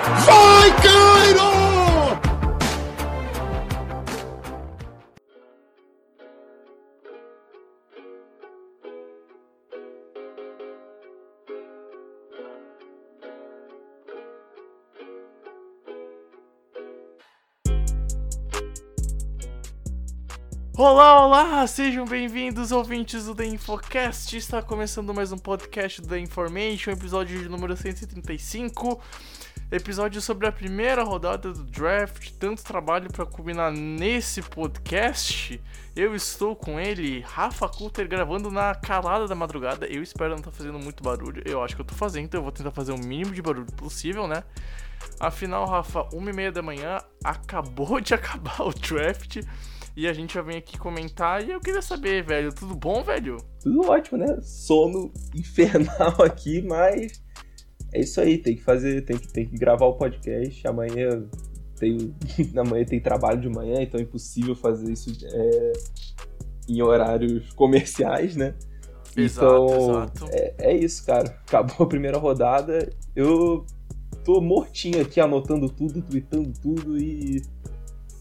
Vai, Cairo! Olá, olá! Sejam bem-vindos, ouvintes do The Infocast. Está começando mais um podcast do The Information, episódio de número 135. Episódio sobre a primeira rodada do draft. Tanto trabalho para combinar nesse podcast. Eu estou com ele, Rafa Coulter, gravando na calada da madrugada. Eu espero não estar fazendo muito barulho. Eu acho que eu tô fazendo, então eu vou tentar fazer o mínimo de barulho possível, né? Afinal, Rafa, uma e meia da manhã, acabou de acabar o draft. E a gente já vem aqui comentar e eu queria saber, velho, tudo bom, velho? Tudo ótimo, né? Sono infernal aqui, mas é isso aí, tem que fazer, tem que, tem que gravar o podcast. Amanhã tem, amanhã tem trabalho de manhã, então é impossível fazer isso é, em horários comerciais, né? Exato, então, exato. É, é isso, cara. Acabou a primeira rodada. Eu tô mortinho aqui, anotando tudo, tweetando tudo e.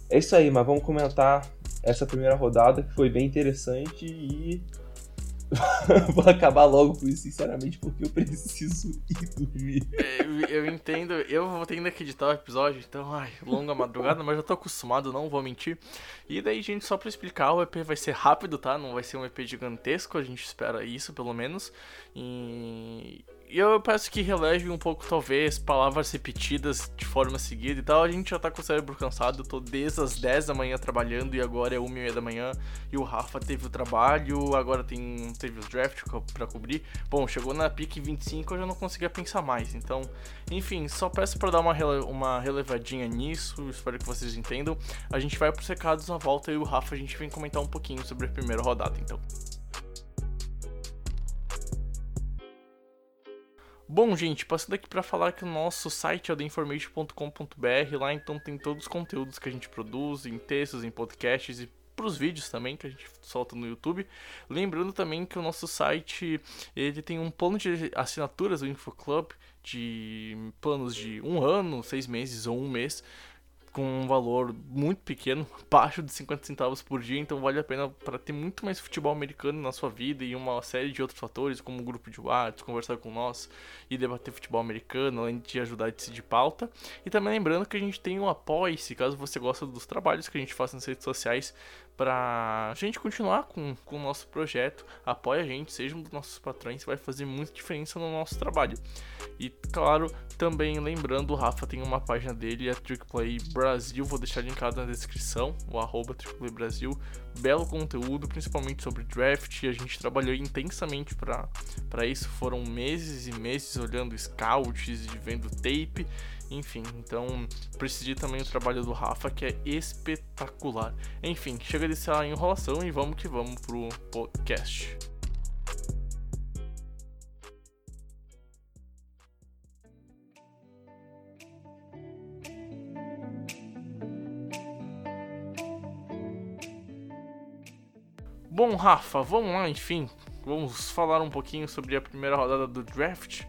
É isso aí, mas vamos comentar essa primeira rodada que foi bem interessante e. Vou acabar logo com isso, sinceramente, porque eu preciso ir dormir. Eu, eu entendo, eu vou tendo que editar o episódio, então, ai, longa madrugada, mas já tô acostumado, não vou mentir. E daí, gente, só pra explicar, o EP vai ser rápido, tá? Não vai ser um EP gigantesco, a gente espera isso, pelo menos. E. E eu peço que releve um pouco, talvez, palavras repetidas de forma seguida e tal. A gente já tá com o cérebro cansado, eu tô desde as 10 da manhã trabalhando e agora é 1 e meia da manhã. E o Rafa teve o trabalho, agora tem, teve os draft co- pra cobrir. Bom, chegou na pique 25 eu já não conseguia pensar mais. Então, enfim, só peço pra dar uma, rele- uma relevadinha nisso, espero que vocês entendam. A gente vai pros recados na volta e o Rafa a gente vem comentar um pouquinho sobre a primeira rodada, então. Bom, gente, passando aqui para falar que o nosso site é o theinformation.com.br. Lá então tem todos os conteúdos que a gente produz, em textos, em podcasts e pros vídeos também que a gente solta no YouTube. Lembrando também que o nosso site ele tem um plano de assinaturas, o InfoClub, de planos de um ano, seis meses ou um mês com um valor muito pequeno, baixo de 50 centavos por dia, então vale a pena para ter muito mais futebol americano na sua vida e uma série de outros fatores, como o grupo de WhatsApp, conversar com nós e debater futebol americano, além de ajudar a decidir pauta. E também lembrando que a gente tem um apoia-se, caso você goste dos trabalhos que a gente faz nas redes sociais, pra gente continuar com, com o nosso projeto. Apoia a gente, seja um dos nossos patrões, vai fazer muita diferença no nosso trabalho. E claro, também lembrando, o Rafa tem uma página dele, a Trickplay Brasil, vou deixar linkado na descrição, o arroba Trickplay Brasil. Belo conteúdo, principalmente sobre draft, a gente trabalhou intensamente para isso, foram meses e meses olhando scouts e vendo tape, enfim, então prestigie também o trabalho do Rafa, que é espetacular. Enfim, chega dessa enrolação e vamos que vamos pro podcast. Bom, Rafa, vamos lá, enfim. Vamos falar um pouquinho sobre a primeira rodada do draft.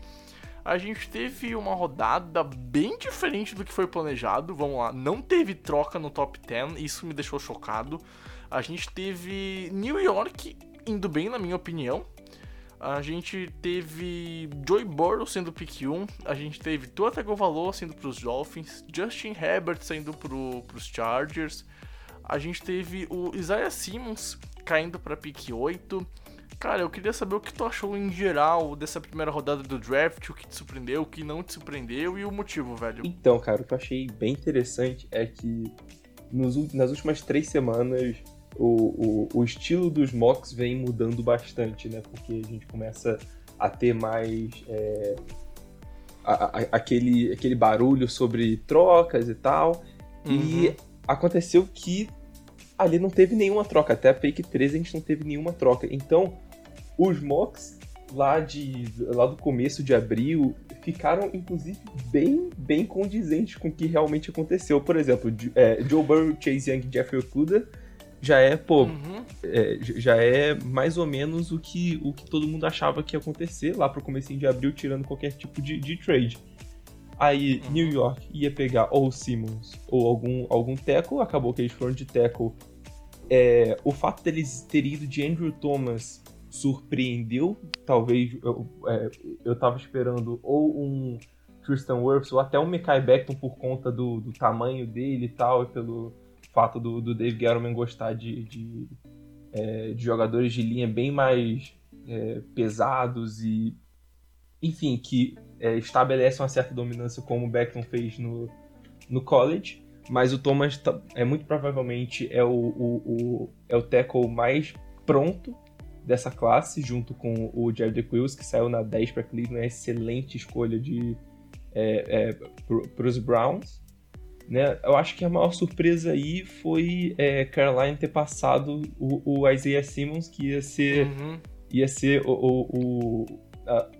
A gente teve uma rodada bem diferente do que foi planejado. Vamos lá, não teve troca no top 10, isso me deixou chocado. A gente teve New York indo bem, na minha opinião. A gente teve Joey Burrow sendo pick 1, a gente teve Tua Tagovailoa sendo para os Dolphins, Justin Herbert saindo para os Chargers, a gente teve o Isaiah Simmons caindo para pick 8. Cara, eu queria saber o que tu achou em geral dessa primeira rodada do draft, o que te surpreendeu, o que não te surpreendeu e o motivo, velho. Então, cara, o que eu achei bem interessante é que nos nas últimas três semanas o, o, o estilo dos mocks vem mudando bastante, né? Porque a gente começa a ter mais é, a- a- aquele, aquele barulho sobre trocas e tal. E Uhum. aconteceu que ali não teve nenhuma troca. Até a Fake 13 a gente não teve nenhuma troca. Então, os mocks lá, de, lá do começo de abril ficaram, inclusive, bem, bem condizentes com o que realmente aconteceu. Por exemplo, é, Joe Burrow, Chase Young e Jeffrey Okuda já é, pô, Uhum. é, já é mais ou menos o que, o que todo mundo achava que ia acontecer lá pro comecinho de abril, tirando qualquer tipo de, de trade. Aí, Uhum. New York ia pegar ou o Simmons ou algum, algum tackle, acabou que eles foram de tackle. É, o fato deles terem ido de Andrew Thomas surpreendeu. Talvez eu, é, eu tava esperando ou um Tristan Wirfs ou até um Mekai Beckton por conta do, do tamanho dele e tal, e pelo fato do, do Dave Gettleman gostar de, de, é, de jogadores de linha bem mais é, pesados e enfim, que é, estabelecem uma certa dominância como o Beckton fez no, no college, mas o Thomas é muito provavelmente é o, o, o- é o tackle mais pronto dessa classe, junto com o Jared Quills, que saiu na 10 para Cleveland, é excelente escolha de é, para os Browns. Né? Eu acho que a maior surpresa aí foi é, Caroline ter passado o, o Isaiah Simmons, que ia ser Uhum. ia ser o. o, o- a-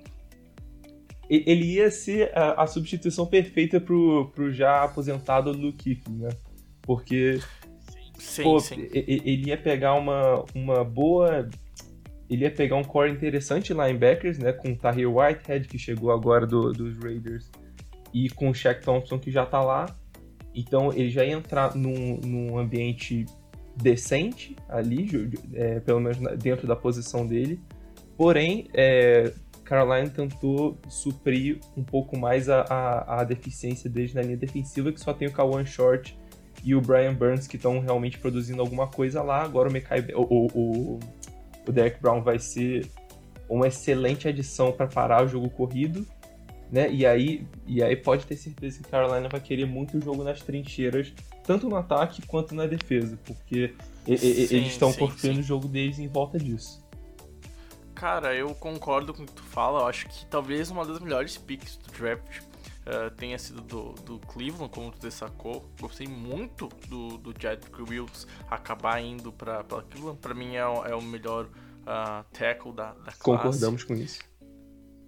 ele ia ser a, a substituição perfeita pro, pro já aposentado Luke Kuechly, né? Porque Sim, pô, sim. ele ia pegar uma, uma boa. Ele ia pegar um core interessante linebackers, né? Com o Tahir Whitehead, que chegou agora do- dos Raiders, e com o Shaq Thompson, que já tá lá. Então ele já ia entrar num, num ambiente decente ali, é, pelo menos dentro da posição dele. Porém, é, Caroline tentou suprir um pouco mais a, a, a deficiência deles na linha defensiva, que só tem o Kawan Short e o Brian Burns que estão realmente produzindo alguma coisa lá. Agora o Mekai, o, o, o, o Derek Brown vai ser uma excelente adição para parar o jogo corrido, né? E aí, e aí pode ter certeza que Carolina vai querer muito o jogo nas trincheiras, tanto no ataque quanto na defesa, porque Sim, eles estão construindo o jogo deles em volta disso. Cara, eu concordo com o que tu fala. Eu acho que talvez uma das melhores picks do draft eh, tenha sido do, do Cleveland, como tu destacou. Gostei muito do, do Jedrick Wills acabar indo pra, pra Cleveland. Pra mim é, o- é o melhor ah, tackle da, da classe. Concordamos com isso.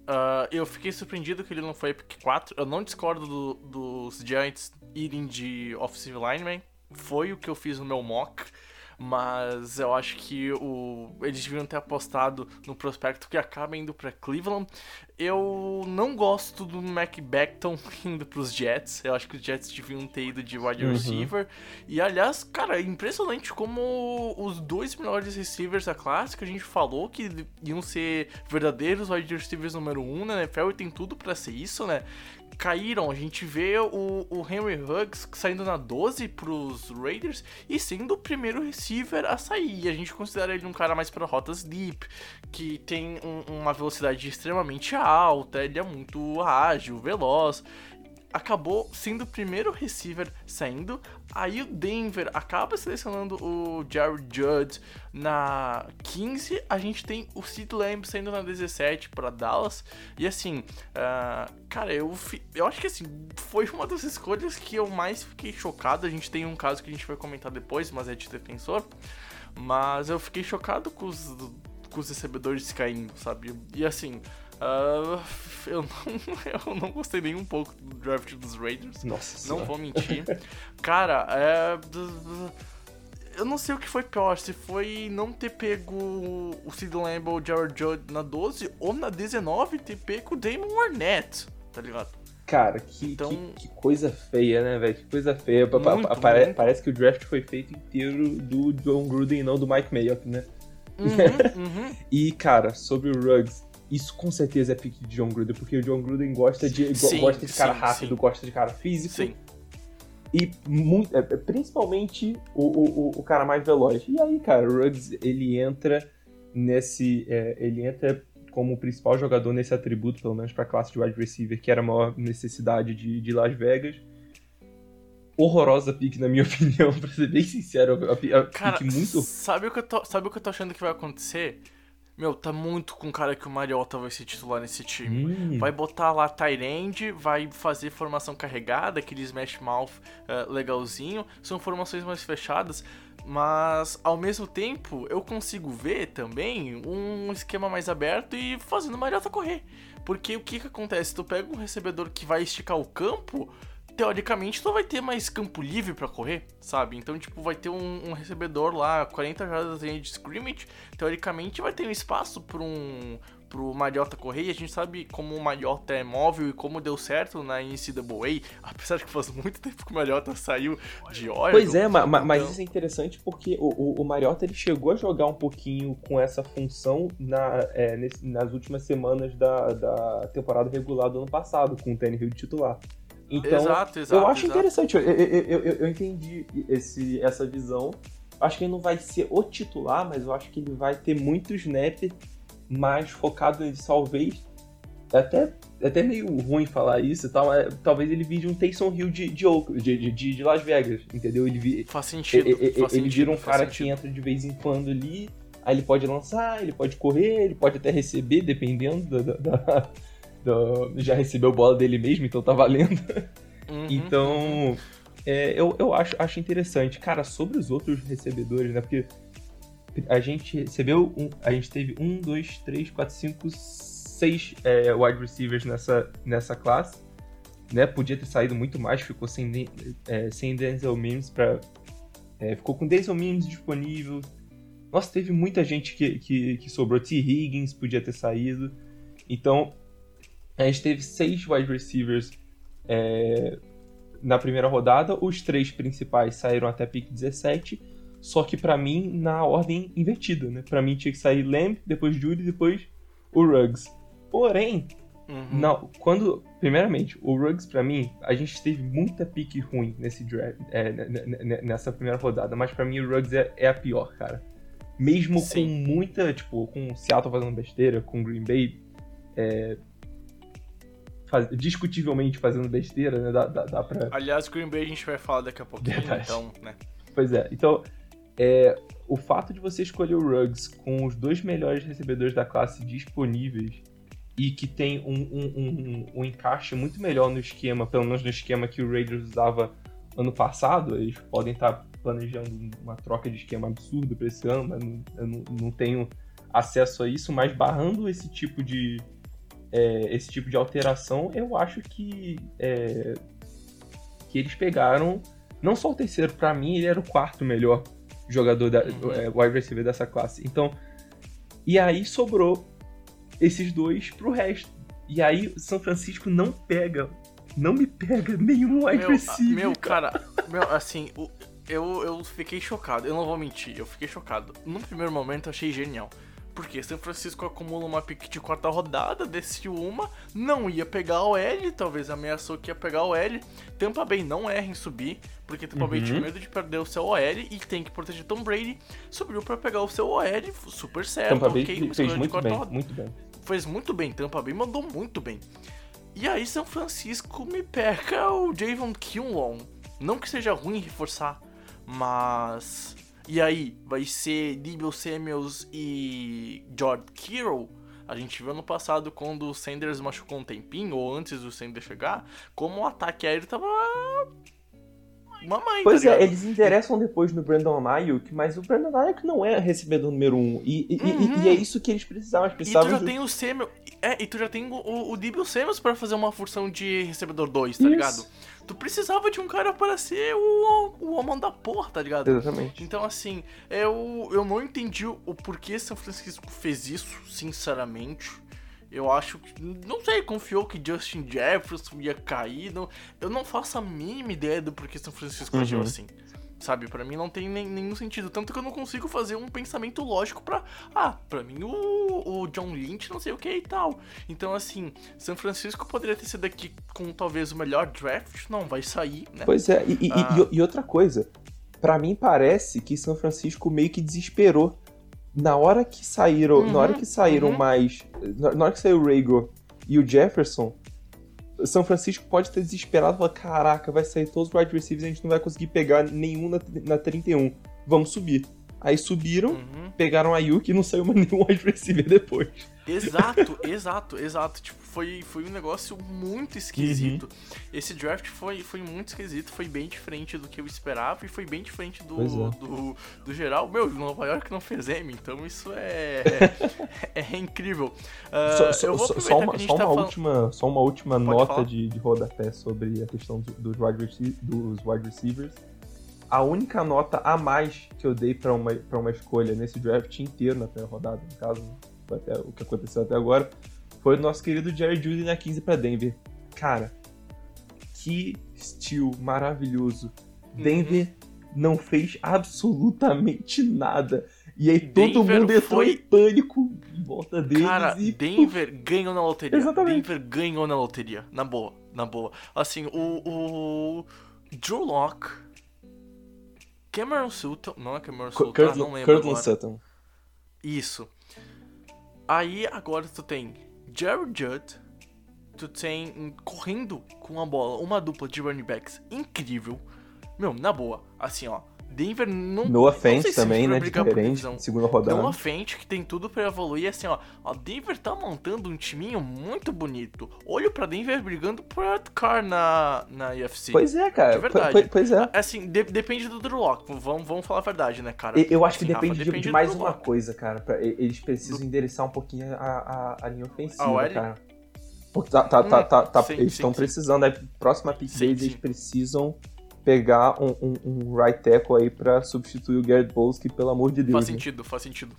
Ah, eu fiquei surpreendido que ele não foi pick 4. Eu não discordo do- dos Giants irem de offensive lineman. Foi o que eu fiz no meu mock. Mas eu acho que o, eles deviam ter apostado no prospecto que acaba indo pra Cleveland. Eu não gosto do Mac Beckton indo pros Jets. Eu acho que os Jets deviam ter ido de wide Uhum. receiver. E aliás, cara, é impressionante como os dois melhores receivers da classe que a gente falou que iam ser verdadeiros wide receivers número 1 um, na NFL e tem tudo pra ser isso, né? Caíram, a gente vê o, o Henry Huggs saindo na 12 pros Raiders e sendo o primeiro receiver a sair. A gente considera ele um cara mais para rotas deep, que tem um- uma velocidade extremamente alta, ele é muito ágil, veloz acabou sendo o primeiro receiver saindo. Aí o Denver acaba selecionando o Jared Judd na 15. A gente tem o Sid Lamb saindo na 17 para Dallas. E assim, ah, cara, eu, eu acho que assim, foi uma das escolhas que eu mais fiquei chocado. A gente tem um caso que a gente vai comentar depois, mas é de defensor. Mas eu fiquei chocado com os, com os recebedores caindo, sabe? E assim, ah, eu, não, eu não gostei nem um pouco do draft dos Raiders. Nossa Não senhora. vou mentir. Cara, é. Eu não sei o que foi pior, se foi não ter pego o Sid Lamb ou o Jared Judd na 12 ou na 19 ter pego o Damon Arnett, tá ligado? Cara, que, Então- que, que coisa feia, né, velho? Que coisa feia. Muito, muito. Parece que o draft foi feito inteiro do John Gruden e não do Mike Mayock, né? Uhum, uhum. E, cara, sobre o Ruggs, isso com certeza é pique de John Gruden, porque o John Gruden gosta de, Sim, gosta de cara sim, rápido, sim. gosta de cara físico. Sim. E muito, é, principalmente o, o, o- cara mais veloz. E aí, cara, o Ruggs, ele entra nesse. é, ele entra como o principal jogador nesse atributo, pelo menos pra classe de wide receiver, que era a maior necessidade de, de Las Vegas. Horrorosa pique, na minha opinião, pra ser bem sincero. A, a, a Cara, muito. sabe o, que eu tô, sabe o que eu tô achando que vai acontecer? Meu, tá muito com cara que o Mariota vai ser titular nesse time. Hum. Vai botar lá Tyrande, vai fazer formação carregada, aquele smash mouth eh, legalzinho. São formações mais fechadas, mas ao mesmo tempo eu consigo ver também um esquema mais aberto e fazendo o Mariota correr. Porque o que que acontece? Tu pega um recebedor que vai esticar o campo, teoricamente tu vai ter mais campo livre pra correr, sabe? Então, tipo, vai ter um, um recebedor lá, 40 jardas de scrimmage, teoricamente vai ter um espaço pra um pro Mariota correr, e a gente sabe como o Mariota é móvel e como deu certo na NCAA, apesar de que faz muito tempo que o Mariota saiu de Oregon. Pois é, ma- ma- mas Então- isso é interessante porque o, o, o Mariota ele chegou a jogar um pouquinho com essa função na, é, nesse- nas últimas semanas da, da temporada regular do ano passado, com o Tannehill de titular. Então, exato, exato. eu acho exato. interessante, eu, eu, eu, eu- entendi esse, essa visão. Acho que ele não vai ser o titular, mas eu acho que ele vai ter muito snap mais focado em talvez. É até, é até meio ruim falar isso e tal, mas talvez ele vire um Taysom Hill de, de, de, de, de Las Vegas, entendeu? Ele, vi, Faz sentido. e- e- faz ele sentido, vira um cara que sentido. entra de vez em quando ali, aí ele pode lançar, ele pode correr, ele pode até receber, dependendo da. da- da- da- já recebeu bola dele mesmo, então tá valendo. Uhum. Então, é, eu, eu acho, acho interessante. Cara, sobre os outros recebedores, né? Porque a gente recebeu. Um, a gente teve um, dois, três, quatro, cinco, seis é, wide receivers nessa, nessa classe. Né? Podia ter saído muito mais, ficou sem, é, sem Denzel Mims pra. é, ficou com Denzel Mims disponível. Nossa, teve muita gente que, que, que sobrou. T. Higgins podia ter saído. Então, a gente teve seis wide receivers é, na primeira rodada. Os três principais saíram até pick 17. Só que pra mim, na ordem invertida, né? Pra mim tinha que sair Lamb, depois Judy, depois o Ruggs. Porém, Uhum. não, quando. Primeiramente, o Ruggs, pra mim, a gente teve muita pique ruim nesse draft, é, nessa primeira rodada, mas pra mim o Ruggs é, é a pior, cara. Mesmo Sim. com muita, tipo, com o Seattle fazendo besteira, com o Green Bay é, faz- discutivelmente fazendo besteira, né? Dá, dá, dá pra. Aliás, Green Bay a gente vai falar daqui a pouquinho, Verdade. então, né? Pois é, então. é, o fato de você escolher o Ruggs com os dois melhores recebedores da classe disponíveis e que tem um, um- um- um encaixe muito melhor no esquema, pelo menos no esquema que o Raiders usava ano passado, eles podem estar planejando uma troca de esquema absurda para esse ano, mas não- eu não, não tenho acesso a isso, mas barrando esse tipo de é, esse tipo de alteração, eu acho que é, que eles pegaram não só o terceiro, pra mim ele era o quarto melhor jogador da Uhum. é, wide receiver dessa classe. Então, e aí sobrou esses dois pro resto. E aí São Francisco não pega, não me pega nenhum wide receiver. meu, cara, meu, assim, eu, eu fiquei chocado, eu não vou mentir, eu fiquei chocado. No primeiro momento eu achei genial. Porque São Francisco acumula uma pick de quarta rodada, desceu uma, não ia pegar o L, talvez ameaçou que ia pegar o L. Tampa Bay não erra em subir, porque Tampa Bay Uhum. tinha medo de perder o seu OL e tem que proteger Tom Brady. Subiu pra pegar o seu OL, super certo, Tampa Bay ok, uma fez muito bem, rodada muito bem. fez muito bem. Tampa Bay mandou muito bem. E aí São Francisco me pega o Javon Kinlaw. Não que seja ruim reforçar, mas... E aí, vai ser Debo Samuels e George Kittle? A gente viu no passado quando o Sanders machucou um tempinho, ou antes do Sanders chegar, como o ataque aéreo tava... Uma mãe, Pois tá é, eles endereçam depois no Brandon Ayuk, mas o Brandon Ayuk não é recebedor número um. E, e, e- Uhum. e é isso que eles precisavam. Eles E tu precisavam já de- tem o Samuel. É, e tu já tem o, o, Debo Samuels pra fazer uma função de recebedor 2, tá Isso. ligado? Tu precisava de um cara para ser o, o homem da porra, tá ligado? Exatamente. Então, assim, eu, eu não entendi o porquê São Francisco fez isso, sinceramente. Eu acho que. Não sei, confiou que Justin Jefferson ia cair. Não, eu não faço a mínima ideia do porquê São Francisco agiu Uhum. assim. Sabe, pra mim não tem nem- nenhum sentido. Tanto que eu não consigo fazer um pensamento lógico pra. Ah, pra mim o, o John Lynch não sei o que e tal. Então, assim, São Francisco poderia ter sido aqui com talvez o melhor draft. Não, vai sair, né? Pois é, e, e- Ah. e- e outra coisa, pra mim parece que São Francisco meio que desesperou. Na hora que saíram, Uhum, na hora que saíram uhum. mais, na, hora que saiu o Rago e o Jefferson, São Francisco pode ter desesperado e falar, caraca, vai sair todos os wide receivers, a gente não vai conseguir pegar nenhum na, na 31. Vamos subir. Aí subiram, Uhum. pegaram a Yuki e não saiu mais nenhum wide receiver depois. Exato, exato, exato. Tipo, foi, foi um negócio muito esquisito. Uhum. Esse draft foi, foi muito esquisito, foi bem diferente do que eu esperava e foi bem diferente do, é. do, do geral. Meu, Nova York não fez M, então isso é, é, incrível. Ah, só, só- eu vou só- uma, só tá uma falando- última, só uma última Pode nota falar. de, de rodapé sobre a questão do- dos, wide dos wide receivers. A única nota a mais que eu dei pra uma, pra uma escolha nesse draft inteiro, na primeira rodada, no caso, foi até, o que aconteceu até agora, foi o nosso querido Jerry Judy na 15 pra Denver. Cara, que estilo maravilhoso. Uhum. Denver não fez absolutamente nada. E aí todo Denver mundo entrou foi- em pânico em volta deles Cara, e Denver ganhou na loteria. Exatamente. Denver ganhou na loteria. Na boa, na boa. Assim, o. o Drew Locke. Cameron Sutton. Não é Cameron Sutton, ah, não lembro. Agora. Sutton. Isso. Aí agora tu tem Jerry Judd. Tu tem correndo com a bola uma dupla de running backs incrível. Meu, na boa. Assim, ó. Denver não. Noah não sei Fent se também, né? Diferente, segunda rodada. Noah Fent, que tem tudo pra evoluir, assim, ó. Ó, Denver tá montando um timinho muito bonito. Olho pra Denver brigando por Car na, na UFC. Pois é, cara. De verdade. Po- po- Pois é. Assim, de- depende do Drew Lock. Vamos, vamos falar a verdade, né, cara? Eu acho que Assim, Rafa, depende, de- depende de, do mais uma coisa, cara. pra- eles precisam endereçar um pouquinho a, a, a linha ofensiva, A cara. Porque tá, tá, tá, Hum, tá, tá- sim, eles estão precisando. Aí, próxima pick eles precisam pegar um, um, um right tackle aí pra substituir o Garrett Bowles, que pelo amor de Deus. Faz né? sentido, faz sentido.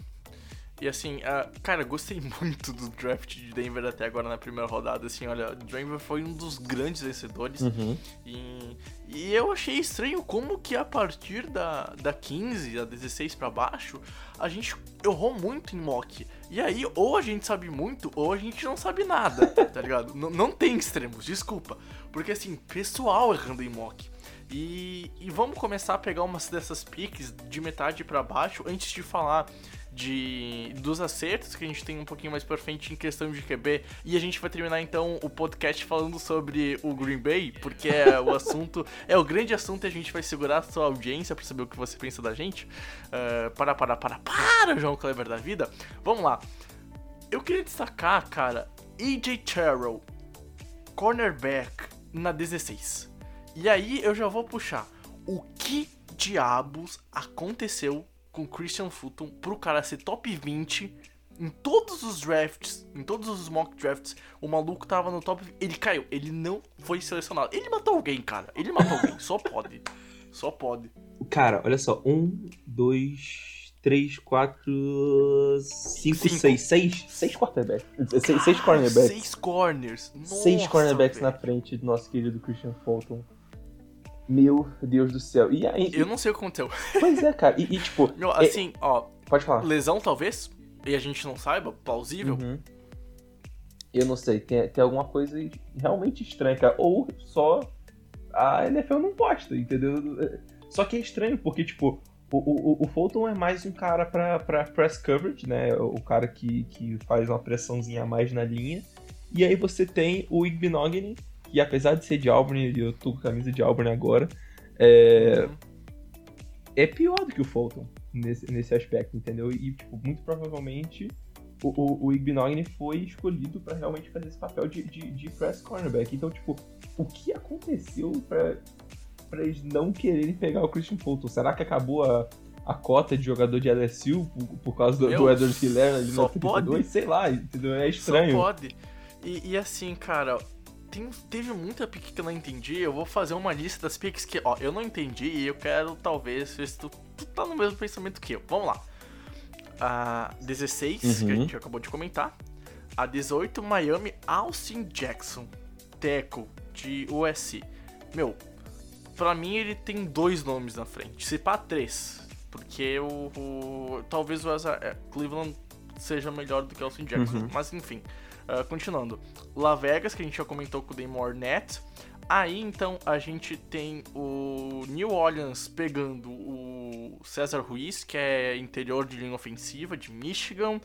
E assim, ah, cara, gostei muito do draft de Denver até agora na primeira rodada. Assim, olha, Denver foi um dos grandes vencedores. Uhum. E, e eu achei estranho como que a partir da, da 15, da 16 pra baixo, a gente errou muito em mock. E aí, ou a gente sabe muito, ou a gente não sabe nada, tá ligado? N não tem extremos, desculpa. Porque assim, pessoal errando em mock. E, e vamos começar a pegar umas dessas piques de metade pra baixo antes de falar de dos acertos que a gente tem um pouquinho mais pra frente em questão de QB. E a gente vai terminar então o podcast falando sobre o Green Bay, porque é o assunto, é o grande assunto e a gente vai segurar a sua audiência pra saber o que você pensa da gente. Uh, para, para, para, para, João Kleber da vida. Vamos lá. Eu queria destacar, cara, AJ Terrell, cornerback na 16. E aí eu já vou puxar. O que diabos aconteceu com Christian Fulton pro cara ser top 20 em todos os drafts, em todos os mock drafts, o maluco tava no top, ele caiu, ele não foi selecionado. Ele matou alguém, cara. Ele matou alguém, só pode. Só pode. Cara, olha só. Um, dois, três, quatro, cinco, Cinco. seis. Seis, seis quarterbacks. Seis, seis cornerbacks. Seis corners. seis cornerbacks velho. na frente do nosso querido Christian Fulton. Meu Deus do céu. E aí. Eu não sei o que aconteceu. Pois é, cara. E, e, tipo. Meu, é- assim, ó, pode falar. lesão talvez, e a gente não saiba, plausível. Uhum. Eu não sei, tem, tem alguma coisa realmente estranha, cara. Ou só a NFL não gosta, entendeu? Só que é estranho, porque, tipo, o, o, o Fulton é mais um cara pra, pra press coverage, né? O cara que, que faz uma pressãozinha a mais na linha. E aí você tem o Igbenogany, que apesar de ser de Auburn, e eu tô com a camisa de Auburn agora, é, Uhum. é pior do que o Fulton nesse, nesse aspecto, entendeu? E, tipo, muito provavelmente o, o, o Igbenogany foi escolhido pra realmente fazer esse papel de, de, de press cornerback. Então, tipo, o que aconteceu pra, pra eles não quererem pegar o Christian Fulton? Será que acabou a, a cota de jogador de LSU por, por causa do, Meu, do Edward Hiller ali só na 32? pode. Sei lá, entendeu? É Só estranho. pode. E, e assim, cara, tem- teve muita pick que eu não entendi. Eu vou fazer uma lista das picks que, ó, eu não entendi e eu quero talvez ver se tu, tu tá no mesmo pensamento que eu. Vamos lá. A 16, que a Uhum. gente acabou de comentar. A 18, Miami Austin Jackson, Teco, de USC. Meu, pra mim ele tem dois nomes na frente. Se pá, três. Porque o, o- talvez o é, Cleveland seja melhor do que o Austin Jackson. Uhum. Mas enfim, ah, continuando. La Vegas, que a gente já comentou com o Damon Ornette. Aí então a gente tem o New Orleans pegando o César Ruiz, que é interior de linha ofensiva de Michigan.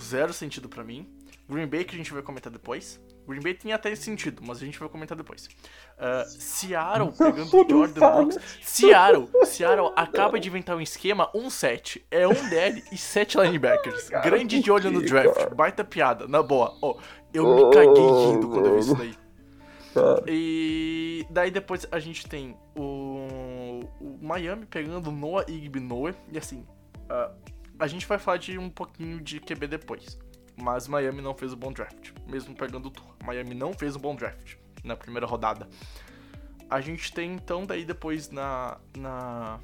Zero sentido pra mim. Green Bay, que a gente vai comentar depois. Green Bay tem até esse sentido, mas a gente vai comentar depois. Uh, Seattle pegando Jordan Brooks. Seattle, Seattle acaba de inventar um esquema 1-7. É um DL e 7 linebackers. Grande de olho no draft. Baita piada, na boa. Ó, eu me caguei rindo quando eu vi isso daí. E daí depois a gente tem o, o Miami pegando Noah Igby-Noah. E assim, uh, a gente vai falar de um pouquinho de QB depois. Mas Miami não fez um bom draft, mesmo pegando o tour. Miami não fez um bom draft na primeira rodada. A gente tem então daí depois na na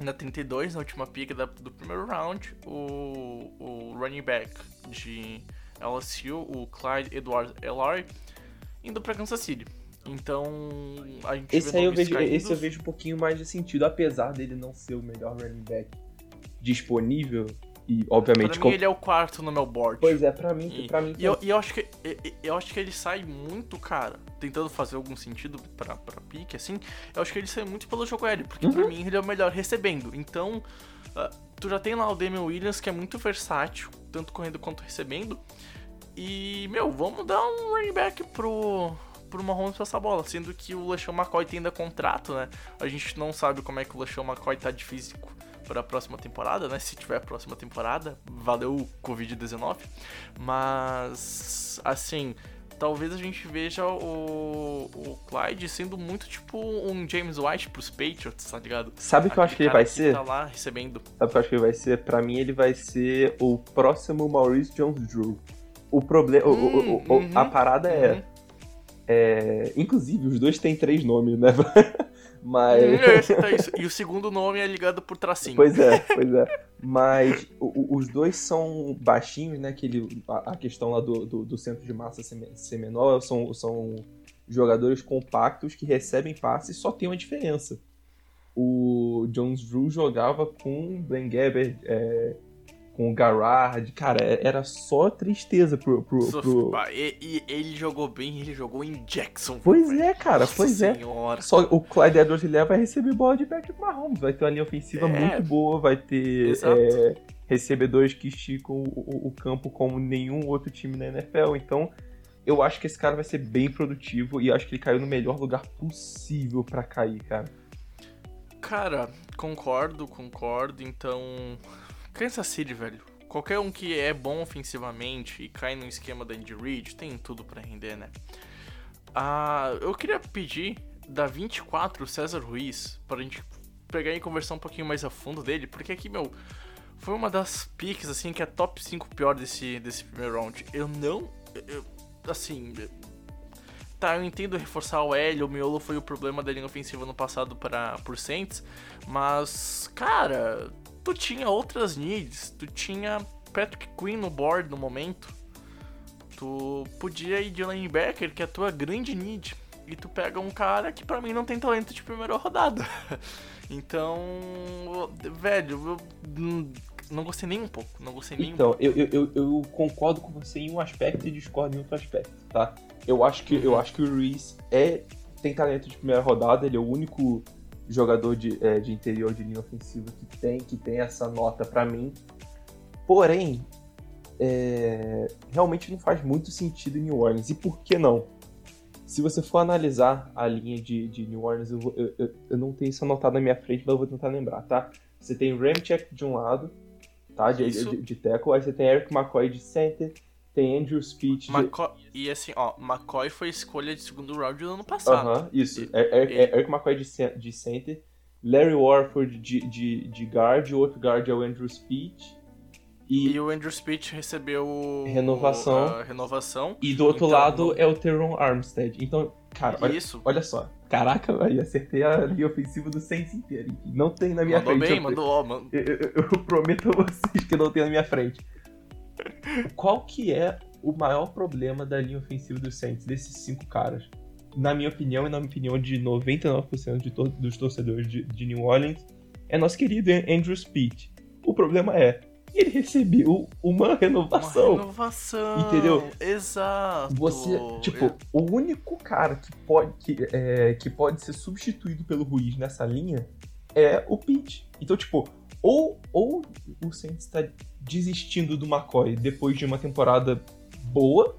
na 32, na última pick da, do primeiro round, o, o running back de LSU, o Clyde Edwards Elari, indo para Kansas City. Então, a gente esse aí eu vejo, esse eu vejo um pouquinho mais de sentido, apesar dele não ser o melhor running back disponível e obviamente pra mim ele é o quarto no meu board. Pois é, para mim, para mim. E eu, e eu acho que eu acho que ele sai muito, cara, tentando fazer algum sentido para para pique assim. Eu acho que ele sai muito pelo jogo aéreo, porque uhum. para mim ele é o melhor recebendo. Então, uh, tu já tem lá o Damian Williams que é muito versátil, tanto correndo quanto recebendo. E, meu, vamos dar um running back pro pro Mahomes passar a bola, sendo que o LeSean McCoy tem ainda contrato, né? A gente não sabe como é que o LeSean McCoy tá de físico para a próxima temporada, né? Se tiver a próxima temporada, valeu o Covid-19. Mas, assim, talvez a gente veja o, o Clyde sendo muito tipo um James White pros Patriots, tá ligado? Sabe o que eu acho que ele vai ser? Tá lá recebendo. Sabe o que eu acho que ele vai ser? Pra mim, ele vai ser o próximo Maurice Jones-Drew. O problema. Hum, uhum, a parada é, uhum. é. Inclusive, os dois têm três nomes, né? Mas. E o segundo nome é ligado por tracinho. Pois é, pois é. Mas o, os dois são baixinhos, né? Aquele, a, a questão lá do, do, do, centro de massa ser, ser menor são, são jogadores compactos que recebem passes só tem uma diferença. O Jones Drew jogava com Blaine Gabbert, é, com o Garrard. Cara, é, era só tristeza pro. pro, pro... E, e, ele jogou bem, ele jogou em Jackson. Pois é, cara, Nossa pois é. senhora. é. Só o Clyde Edwards Hilaire vai receber bola de Patrick Mahomes. Vai ter uma linha ofensiva é. muito boa, vai ter é, recebedores que esticam o, o, o campo como nenhum outro time na NFL. Então. Eu acho que esse cara vai ser bem produtivo e acho que ele caiu no melhor lugar possível para cair, cara. Cara, concordo, concordo. Então, Kansas City, velho. Qualquer um que é bom ofensivamente e cai no esquema da Andy Reid tem tudo para render, né? Ah, eu queria pedir da 24 César Ruiz pra gente pegar e conversar um pouquinho mais a fundo dele, porque aqui, meu, foi uma das picks, assim, que é top 5 pior desse, desse primeiro round. Eu não. Eu, assim. Tá, eu entendo reforçar o L, o miolo foi o problema da linha ofensiva no passado para por Saints, mas, cara, tu tinha outras needs, tu tinha Patrick Quinn no board no momento, tu podia ir de linebacker, que é a tua grande need, e tu pega um cara que para mim não tem talento de primeira rodada. então, velho, eu não gostei nem um pouco, não gostei nem então, um eu, eu, eu concordo com você em um aspecto e discordo em outro aspecto, tá? Eu acho que, eu uhum. acho que o Ruiz é, tem talento de primeira rodada, ele é o único jogador de, é, de interior de linha ofensiva que tem, que tem essa nota para mim. Porém, é, realmente não faz muito sentido em New Orleans. E por que não? Se você for analisar a linha de, de New Orleans, eu, vou, eu, eu, eu, não tenho isso anotado na minha frente, mas eu vou tentar lembrar, tá? Você tem Ramchek de um lado, tá? De, de, de, de tackle, aí você tem Eric McCoy de center, tem Andrew Speech. McCoy. E assim, ó, McCoy foi escolha de segundo round do ano passado. Aham, uh -huh, isso. E, é, é, é Eric McCoy de, de center, Larry Warford de, de, de guard, o outro guard é o Andrew Speech. E, e o Andrew Speech recebeu renovação. renovação. E do outro então, lado é o Teron Armstead. Então, cara, olha, Isso. olha só. Caraca, eu acertei a linha ofensiva do Saints inteira. Não tem na minha mandou frente. Bem, mandou ó, mano. Eu, eu, eu prometo a vocês que não tem na minha frente. Qual que é o maior problema da linha ofensiva dos Saints, desses cinco caras? Na minha opinião e na opinião de 99% de to dos torcedores de, de, New Orleans, é nosso querido Andrew Speed. O problema é, ele recebeu uma renovação. Uma renovação. Entendeu? Exato. Você, tipo, Eu... o único cara que pode, que, é, que pode ser substituído pelo Ruiz nessa linha é o Pete. Então, tipo, ou, ou o Saints está desistindo do McCoy depois de uma temporada boa,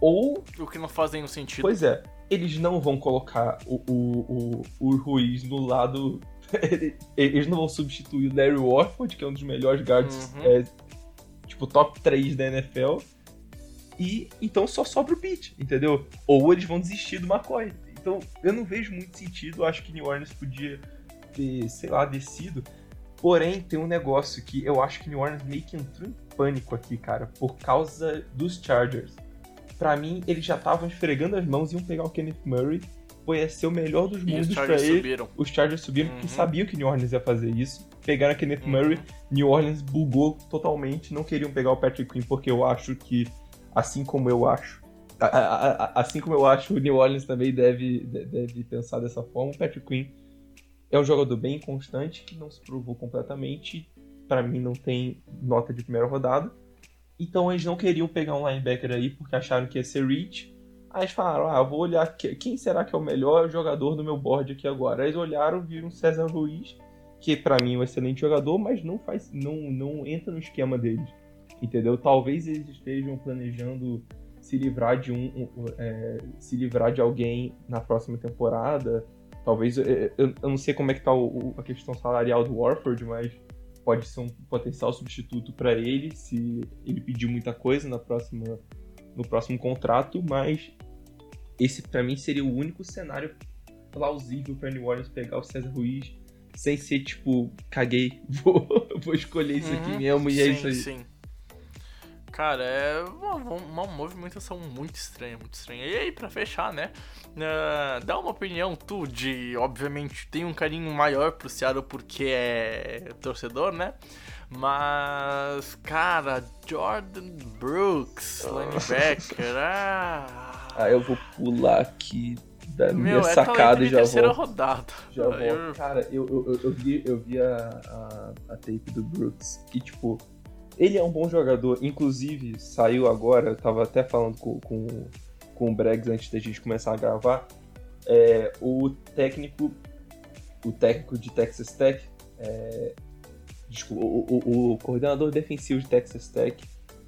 Ou, O que não faz nenhum sentido. pois é, eles não vão colocar o, o, o, o Ruiz no lado. eles não vão substituir o Larry Warford, que é um dos melhores guards, Uhum. é, tipo, top 3 da NFL. E então só sobra o Pitt, entendeu? Ou eles vão desistir do McCoy. Então eu não vejo muito sentido. Acho que New Orleans podia ter, sei lá, descido. Porém, tem um negócio que eu acho que New Orleans meio que entrou em pânico aqui, cara, por causa dos Chargers. Pra mim, eles já estavam esfregando as mãos e iam pegar o Kenneth Murray. Foi ser o melhor dos E os mundos Chargers ele. subiram. Os Chargers subiram porque Uhum. sabiam que New Orleans ia fazer isso. Pegaram a Kenneth Uhum. Murray. New Orleans bugou totalmente. Não queriam pegar o Patrick Quinn porque eu acho que, assim como eu acho, a- a- a- assim como eu acho, o New Orleans também deve, de- deve pensar dessa forma. O Patrick Quinn é um jogador bem constante que não se provou completamente. Pra mim, não tem nota de primeira rodada. Então, eles não queriam pegar um linebacker aí porque acharam que ia ser reach. Aí eles falaram: ah, vou olhar que- quem será que é o melhor jogador do meu board aqui agora. Aí eles olharam, viram César Luiz, que pra mim é um excelente jogador, mas não faz, não, não entra no esquema deles. Entendeu? Talvez eles estejam planejando se livrar de um, um, é, se livrar de alguém na próxima temporada. Talvez é, eu, eu não sei como é que tá o- a questão salarial do Warford, mas pode ser um potencial substituto pra ele se ele pedir muita coisa na próxima no próximo contrato, mas esse pra mim seria o único cenário plausível pra New Orleans pegar o César Ruiz sem ser tipo, caguei, vou, vou escolher isso aqui Uhum. mesmo e é sim, isso aí. Sim. Cara, é uma, uma movimentação muito estranha, muito estranha. E aí, pra fechar, né? ah, dá uma opinião, tu, de. Obviamente, tem um carinho maior pro Seattle porque é torcedor, né? Mas, cara, Jordan Brooks, linebacker, ah. Ah, eu vou pular aqui da minha Meu, é sacada e já terceira vou. rodada. Já Eu- volto. Cara, eu, eu, eu, eu vi, eu vi a, a, a tape do Brooks e, tipo, ele é um bom jogador. Inclusive, saiu agora, eu tava até falando com, com, com o Bregs antes da gente começar a gravar. É, o técnico, o técnico de Texas Tech, é, desculpa, o, o, o coordenador defensivo de Texas Tech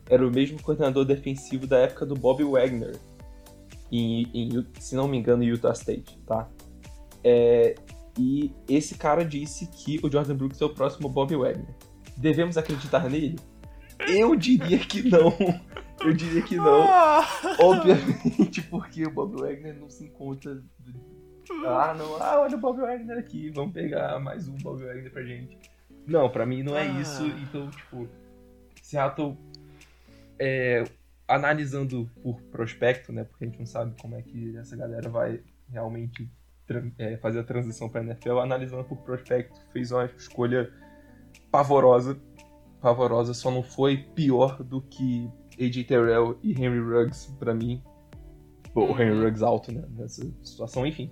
era o mesmo coordenador defensivo da época do Bob Wagner, em, em, se não me engano, Utah State, tá? É, e esse cara disse que o Jordan Brooks é o próximo Bob Wagner. Devemos acreditar nele? Eu diria que não. Eu diria que não. Ah! Obviamente, porque o Bob Wagner não se encontra. Ah, não. Ah, olha o Bob Wagner aqui. Vamos pegar mais um Bob Wagner pra gente. Não, pra mim não é Ah. isso. Então, tipo, Seattle. É, analisando por prospecto, né? Porque a gente não sabe como é que essa galera vai realmente é, fazer a transição pra NFL. Analisando por prospecto, fez uma escolha pavorosa. Pavorosa, só não foi pior do que AJ Terrell e Henry Ruggs pra mim. O Henry Ruggs alto, né? Nessa situação, enfim.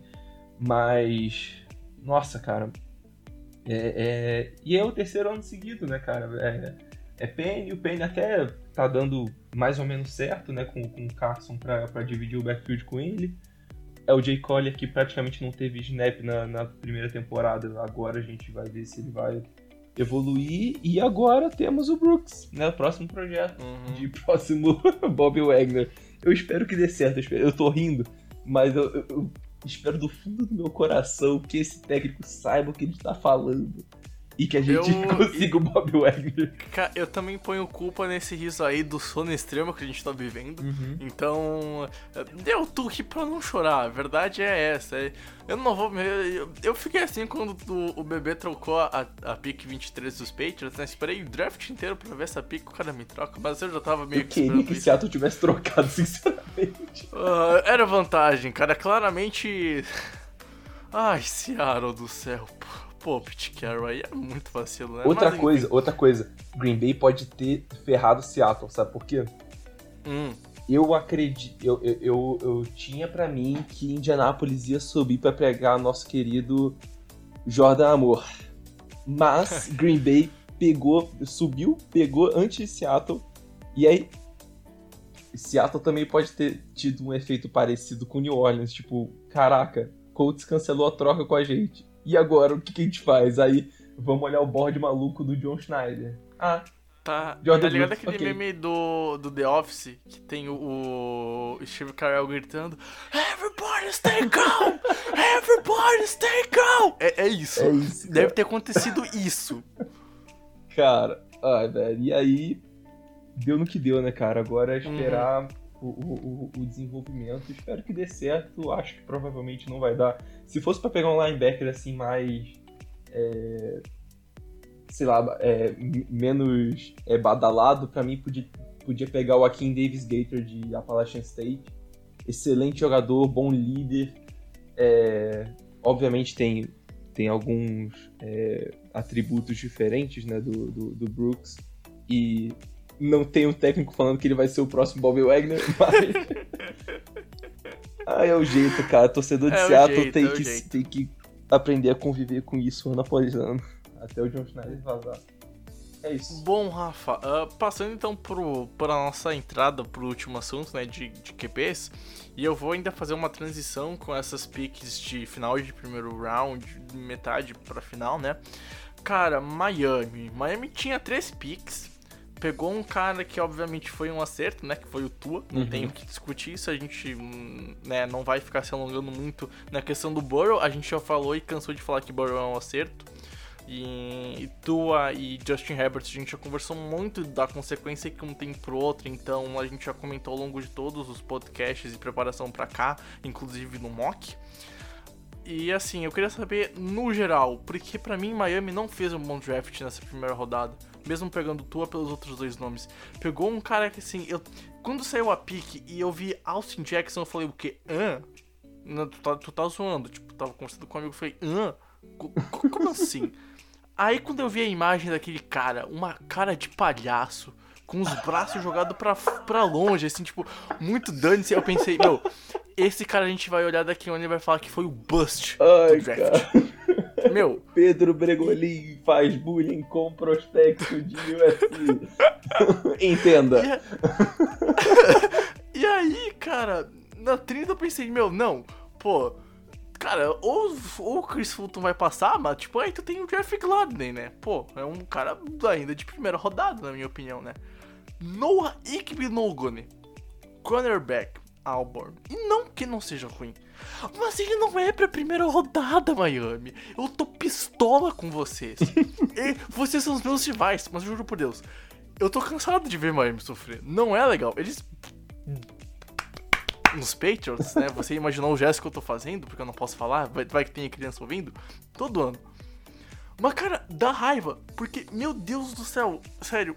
Mas. Nossa, cara. É, é- E é o terceiro ano seguido, né, cara? É, é Penny, o Penny até tá dando mais ou menos certo, né? Com, com o Carson pra, pra dividir o backfield com ele. É o Jay Collier que praticamente não teve snap na, na primeira temporada. Agora a gente vai ver se ele vai evoluir. E agora temos o Brooks, né? O próximo projeto Uhum. de próximo Bob Wagner. Eu espero que dê certo, eu, espero- eu tô rindo, mas eu, eu- eu espero do fundo do meu coração que esse técnico saiba o que ele está falando. E que a gente Eu- consiga o Bob Wagner. Eu também ponho culpa nesse riso aí do sono extremo que a gente tá vivendo. Uhum. Então, deu tuque pra não chorar. A verdade é essa. Eu não vou. Eu, eu fiquei assim quando o, o bebê trocou a, a pick 23 dos Patriots, né? Esperei o draft inteiro pra ver essa pick, o cara me troca, mas eu já tava meio Eu que queria esperando que. Seattle tivesse trocado, sinceramente. Ah, era vantagem, cara. Claramente. Ai, Seattle do céu. Pô, Pete Carroll aí é muito vacilo, né? Outra Mas, coisa, outra coisa. Green Bay pode ter ferrado Seattle, sabe por quê? enfim. Hum, Eu acredito, eu, eu, eu, eu tinha pra mim que Indianapolis ia subir pra pegar nosso querido Jordan Amor. Mas Green Bay pegou, subiu, pegou antes de Seattle. E aí Seattle também pode ter tido um efeito parecido com New Orleans, tipo, caraca, Colts cancelou a troca com a gente. E agora o que, que a gente faz? Aí vamos olhar o board maluco do John Schneider. Ah, Tá, Jordan tá ligado aquele ok. meme do, do The Office que tem o, o Steve Carell gritando Everybody stay calm! Everybody stay calm! É, é isso. É isso, Deve ter acontecido isso. Cara, ai, velho. E aí, deu no que deu, né, cara? Agora é esperar o, o, o- o desenvolvimento. Espero que dê certo. Acho que provavelmente não vai dar. Se fosse pra pegar um linebacker assim mais. é, sei lá, é, menos é, badalado, pra mim podia, podia pegar o Akin Davis Gator de Appalachian State. Excelente jogador, bom líder. É, obviamente tem, tem alguns é, atributos diferentes né, do, do, do Brooks. E não tem um técnico falando que ele vai ser o próximo Bobby Wagner, mas. ah, é o jeito, cara. Torcedor de É o Seattle jeito, tem, é o que, tem que aprender a conviver com isso ano após ano. Até o John Schneider vazar. É isso. Bom, Rafa, ah, passando então para a nossa entrada pro último assunto, né, de, de QBs, e eu vou ainda fazer uma transição com essas picks de final de primeiro round, de metade pra final, né? Cara, Miami. Miami tinha três picks, pegou um cara que obviamente foi um acerto, né, que foi o Tua, não Uhum. tem o que discutir isso, a gente, hum, né, não vai ficar se alongando muito na questão do Burrow, a gente já falou e cansou de falar que Burrow é um acerto, e, e Tua e Justin Herbert, a gente já conversou muito da consequência que um tem pro outro, então a gente já comentou ao longo de todos os podcasts e preparação pra cá, inclusive no mock. E assim, eu queria saber no geral, porque pra mim Miami não fez um bom draft nessa primeira rodada, mesmo pegando Tua pelos outros dois nomes. Pegou um cara que assim, eu quando saiu a pique e eu vi Austin Jackson, eu falei o quê? Hã? Não, tu, tá, tu tá zoando, tipo, tava conversando com um amigo, eu falei, hã? Co- co- Como assim? Aí quando eu vi a imagem daquele cara, uma cara de palhaço, com os braços jogados pra, pra longe, assim, tipo, muito dane-se, eu pensei, meu, esse cara a gente vai olhar daqui onde ele vai falar que foi o bust Ai, do draft. Meu, Pedro Bregolin faz bullying com prospecto de USC. Entenda. E aí, cara, na 30 eu pensei, meu, não, pô, cara, ou, ou o Chris Fulton vai passar, mas tipo, aí tu tem o Jeff Gladney, né? Pô, é um cara ainda de primeira rodada, na minha opinião, né? Noah Igbenogone, cornerback, Auburn. E não que não seja ruim, mas ele não é pra primeira rodada, Miami. Eu tô pistola com vocês. e vocês são os meus rivais, mas juro por Deus. Eu tô cansado de ver Miami sofrer. Não é legal. Eles nos Patriots, né? Você imaginou o gesto que eu tô fazendo, porque eu não posso falar, vai, vai que tem criança ouvindo, todo ano. Mas, cara, dá raiva, porque, meu Deus do céu, sério,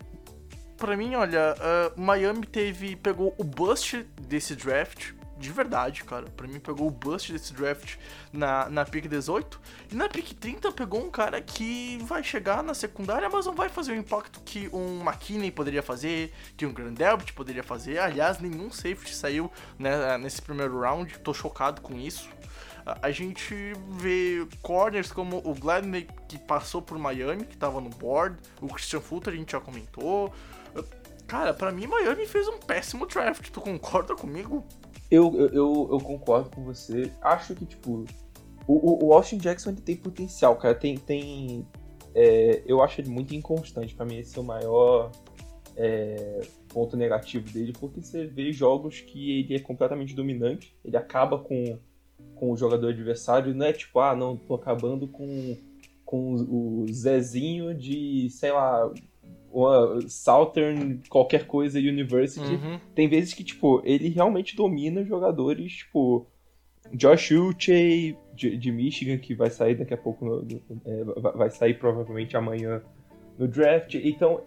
pra mim, olha, ah, Miami teve, pegou o bust desse draft, de verdade, cara, pra mim pegou o bust desse draft na, na pick 18, e na pick 30 pegou um cara que vai chegar na secundária, mas não vai fazer o impacto que um McKinney poderia fazer, que um Grandelbit poderia fazer, aliás, nenhum safety saiu né, nesse primeiro round, tô chocado com isso. A- gente vê corners como o Gladney, que passou por Miami, que tava no board. O Christian Fulton a gente já comentou. Cara, pra mim, Miami fez um péssimo draft. Tu concorda comigo? Eu, eu, eu, concordo com você. Acho que, tipo, o, o- Austin Jackson ele tem potencial, cara. Tem. tem é, eu acho ele muito inconstante. Pra mim, esse é o maior é, ponto negativo dele, porque você vê jogos que ele é completamente dominante. Ele acaba com, com o jogador adversário. Não é tipo, ah, não, tô acabando com, com o Zezinho de, sei lá, uma Southern qualquer coisa University Uhum. tem vezes que, tipo, ele realmente domina jogadores, tipo, Josh Uche, de, de Michigan, que vai sair daqui a pouco, no- no- é, vai- sair provavelmente amanhã no draft. Então,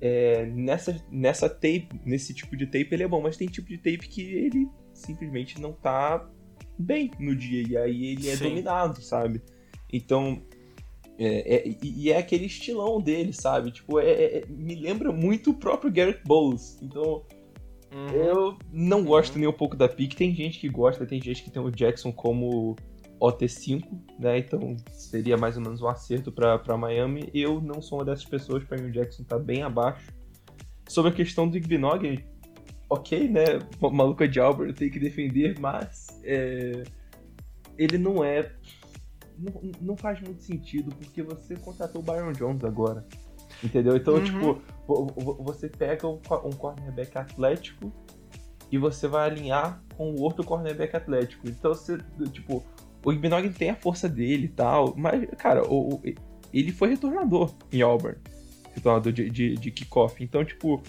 é, nessa, nessa tape, nesse tipo de tape ele é bom, mas tem tipo de tape que ele simplesmente não tá bem no dia, e aí ele é Sim. dominado, sabe? Então, é, é- e é aquele estilão dele, sabe? Tipo, é- é- é- me lembra muito o próprio Garrett Bowles. Então, Uhum. eu não gosto nem um pouco da pick. Tem gente que gosta, tem gente que tem o Jackson como OT5, né? Então seria mais ou menos um acerto pra pra Miami. Eu não sou uma dessas pessoas, pra mim o Jackson tá bem abaixo. Sobre a questão do Igbinog, ok, né? O maluco de Albert, tem que defender, mas é, ele não é. Não, não faz muito sentido, porque você contratou o Byron Jones agora. Entendeu? Então, Uhum. tipo, vo- vo- você pega um, um cornerback atlético e você vai alinhar com o outro cornerback atlético. Então você, tipo, o Igbenogin tem a força dele e tal, mas, cara, o, o- ele foi retornador em Auburn. Retornador de, de, de kickoff. Então, tipo,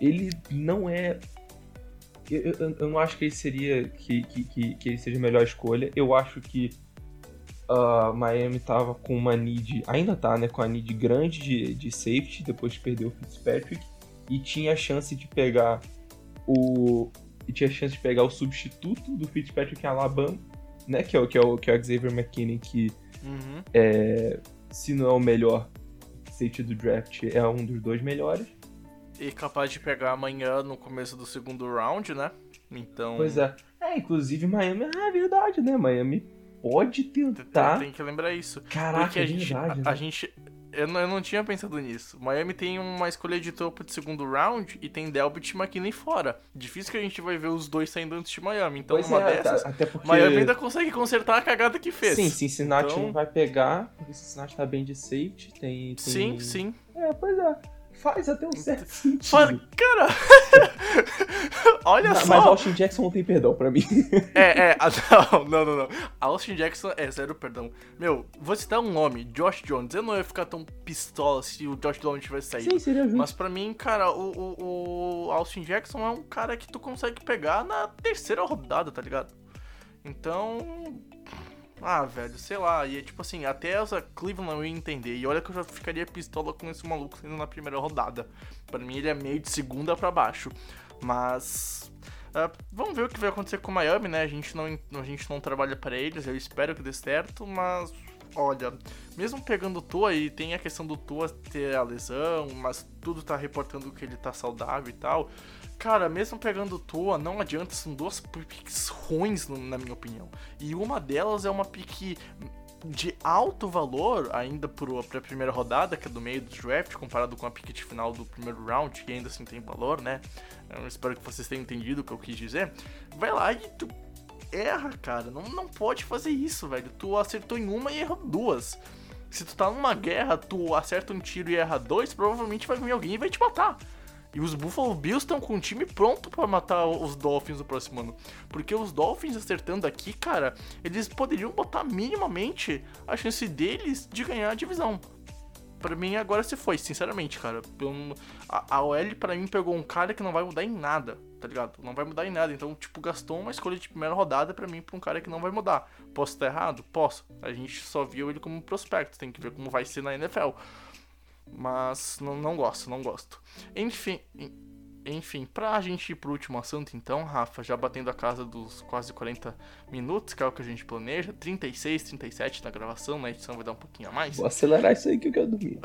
ele não é. Eu, eu- eu não acho que ele seria. Que, que, que, que ele seja a melhor escolha. Eu acho que ah, Miami tava com uma need. Ainda tá, né? Com a need grande de, de safety, depois de perder o Fitzpatrick. E tinha a chance de pegar o. E tinha a chance de pegar o substituto do Fitzpatrick em Alabama, né? Que é o, que é o, que é o Xavier McKinney, que Uhum. se não é o melhor safety do draft, é um dos dois melhores. E capaz de pegar amanhã no começo do segundo round, né? Então. Pois é. É, inclusive Miami, é verdade, né? Miami pode tentar. Tem que lembrar isso. Caraca, Porque a é gente. verdade. a, né? a gente eu, não, eu não tinha pensado nisso. Miami tem uma escolha de topo de segundo round e tem Delbit e McKinney fora. Difícil que a gente vai ver os dois saindo antes de Miami. Então, Pois numa é, dessas, tá- até porque. Miami ainda consegue consertar a cagada que fez. Sim, Cincinnati Então- não vai pegar, porque Cincinnati tá bem de safety, tem. tem- Sim, sim. É, pois é. Faz até um certo sentido. Fora- Cara, olha Mas só. Austin Jackson não tem perdão pra mim. É, é, ah, não, não, não, não. Austin Jackson é zero perdão. Meu, vou citar um nome, Josh Jones. Eu não ia ficar tão pistola se o Josh Jones tivesse saído. Sim, seria justo. Mas pra mim, cara, o, o, o Austin Jackson é um cara que tu consegue pegar na terceira rodada, tá ligado? Então. Ah, velho, sei lá. E é tipo assim, até essa Cleveland eu ia entender. E olha que eu já ficaria pistola com esse maluco saindo na primeira rodada. Pra mim ele é meio de segunda pra baixo. Mas. ah, vamos ver o que vai acontecer com o Miami, né? A gente não, a gente não trabalha para eles, eu espero que dê certo, mas olha, mesmo pegando o Tua e tem a questão do Tua ter a lesão, mas tudo tá reportando que ele tá saudável e tal. Cara, mesmo pegando o Tua, não adianta, são duas picks ruins, na minha opinião. E uma delas é uma pick de alto valor, ainda pro, pra primeira rodada, que é do meio do draft, comparado com a pick de final do primeiro round, que ainda assim tem valor, né? Eu espero que vocês tenham entendido o que eu quis dizer. Vai lá e tu erra, cara. Não, não pode fazer isso, velho. Tu acertou em uma e errou duas. Se tu tá numa guerra, tu acerta um tiro e erra dois, provavelmente vai vir alguém e vai te matar. E os Buffalo Bills estão com um time pronto pra matar os Dolphins no próximo ano. Porque os Dolphins acertando aqui, cara, eles poderiam botar minimamente a chance deles de ganhar a divisão. Pra mim agora se foi, sinceramente, cara. A, a OL pra mim pegou um cara que não vai mudar em nada, tá ligado? Não vai mudar em nada. Então, tipo, gastou uma escolha de primeira rodada pra mim pra um cara que não vai mudar. Posso estar errado? Posso. A gente só viu ele como prospecto, tem que ver como vai ser na NFL. Mas não, não gosto, não gosto. Enfim, en- enfim, pra gente ir pro último assunto então, Rafa, já batendo a casa dos quase 40 minutos, que é o que a gente planeja, 36, 37 na gravação, na edição vai dar um pouquinho a mais. Vou acelerar isso aí que eu quero dormir.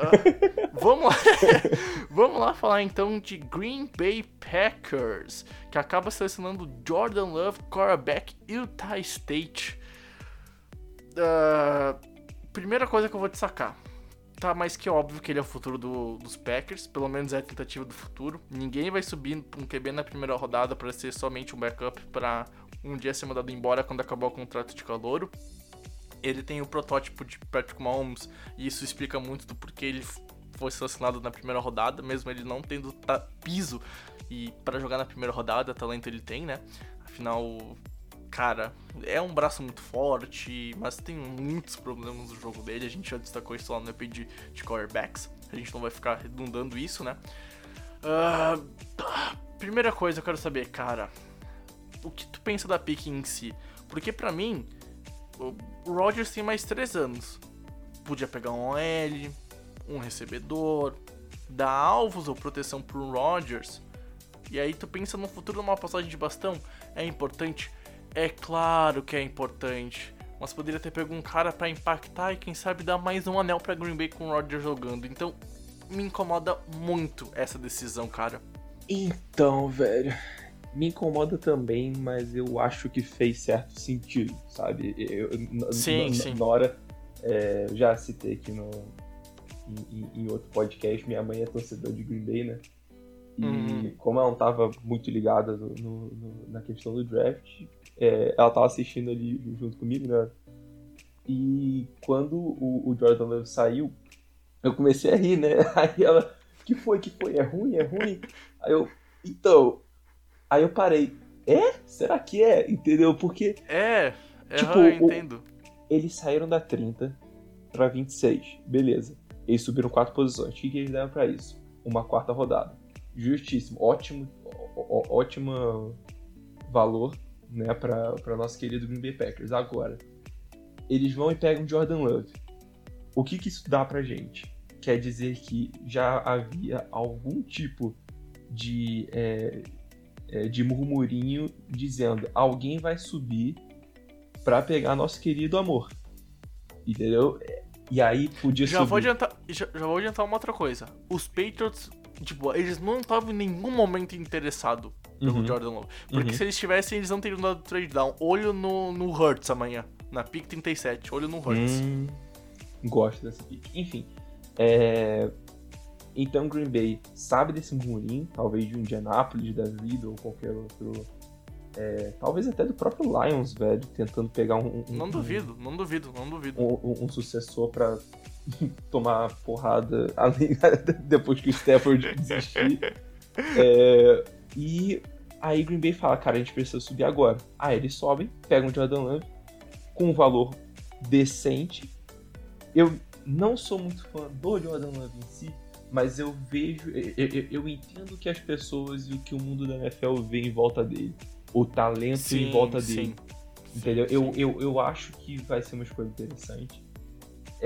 Vamos lá. Vamos lá falar então de Green Bay Packers, que acaba selecionando Jordan Love, quarterback Utah State. Ah, primeira coisa que eu vou te sacar. Tá mais que óbvio que ele é o futuro do- dos Packers, pelo menos é a tentativa do futuro. Ninguém vai subir um QB na primeira rodada para ser somente um backup para um dia ser mandado embora quando acabar o contrato de calouro. Ele tem o protótipo de Patrick Mahomes e isso explica muito do porquê ele foi selecionado na primeira rodada, mesmo ele não tendo piso e para jogar na primeira rodada, talento ele tem, né? Afinal, cara, é um braço muito forte, mas tem muitos problemas no jogo dele. A gente já destacou isso lá no EP de, de quarterbacks. A gente não vai ficar redundando isso, né? Ah, primeira coisa eu quero saber, cara, o que tu pensa da pick em si? Porque pra mim, o Rodgers tem mais três anos. Podia pegar um OL, um recebedor, dar alvos ou proteção pro Rodgers. E aí tu pensa no futuro numa passagem de bastão. É importante? É claro que é importante. Mas poderia ter pego um cara pra impactar e quem sabe dar mais um anel pra Green Bay com o Rodgers jogando. Então me incomoda muito essa decisão, cara. Então, velho, me incomoda também, mas eu acho que fez certo sentido, sabe? Eu, Sim, sim. Na hora, é, já citei aqui no, em, em- outro podcast, minha mãe é torcedora de Green Bay, né? E Uhum. como ela não tava muito ligada no- no- na questão do draft, é, ela tava assistindo ali junto comigo, né? E quando o, o Jordan Love saiu, eu comecei a rir, né? Aí ela, que foi, que foi? É ruim, é ruim? Aí eu, então. Aí eu parei. É? Será que é? Entendeu? Porque É, é Tipo, eu o- entendo. eles saíram da 30 pra 26. Beleza. Eles subiram quatro posições. O que, que eles deram pra isso? Uma quarta rodada. Justíssimo. Ótimo. ó- ó- ótima valor, né, pra nosso querido Green Bay Packers. Agora, eles vão e pegam Jordan Love. O que, que isso dá pra gente? Quer dizer que já havia algum tipo de, é, é, de murmurinho dizendo alguém vai subir pra pegar nosso querido amor. Entendeu? E aí podia Já subir. vou, adiantar, já, já vou adiantar uma outra coisa. Os Patriots, tipo, eles não estavam em nenhum momento interessados pelo Uhum. Jordan Love. Porque Uhum. se eles tivessem, eles não teriam dado trade down. Olho no, no Hurts amanhã. Na pick 37. Olho no Hurts. Hum, gosto dessa pick. Enfim. é, Então Green Bay sabe desse murmurinho, talvez de Indianapolis, da vida ou qualquer outro. é, talvez até do próprio Lions, velho, tentando pegar um. um- Não um- duvido, não duvido, não duvido. Um, um- um sucessor pra tomar porrada além, depois que o Stafford desistir. É, e aí Green Bay fala, cara, a gente precisa subir agora. Aí eles sobem, pegam o Jordan Love com um valor decente. Eu não sou muito fã do Jordan Love em si, mas eu vejo, eu, eu- eu entendo que as pessoas e o que o mundo da NFL vê em volta dele. O talento em volta dele. Entendeu? Eu, eu, eu acho que vai ser uma escolha interessante.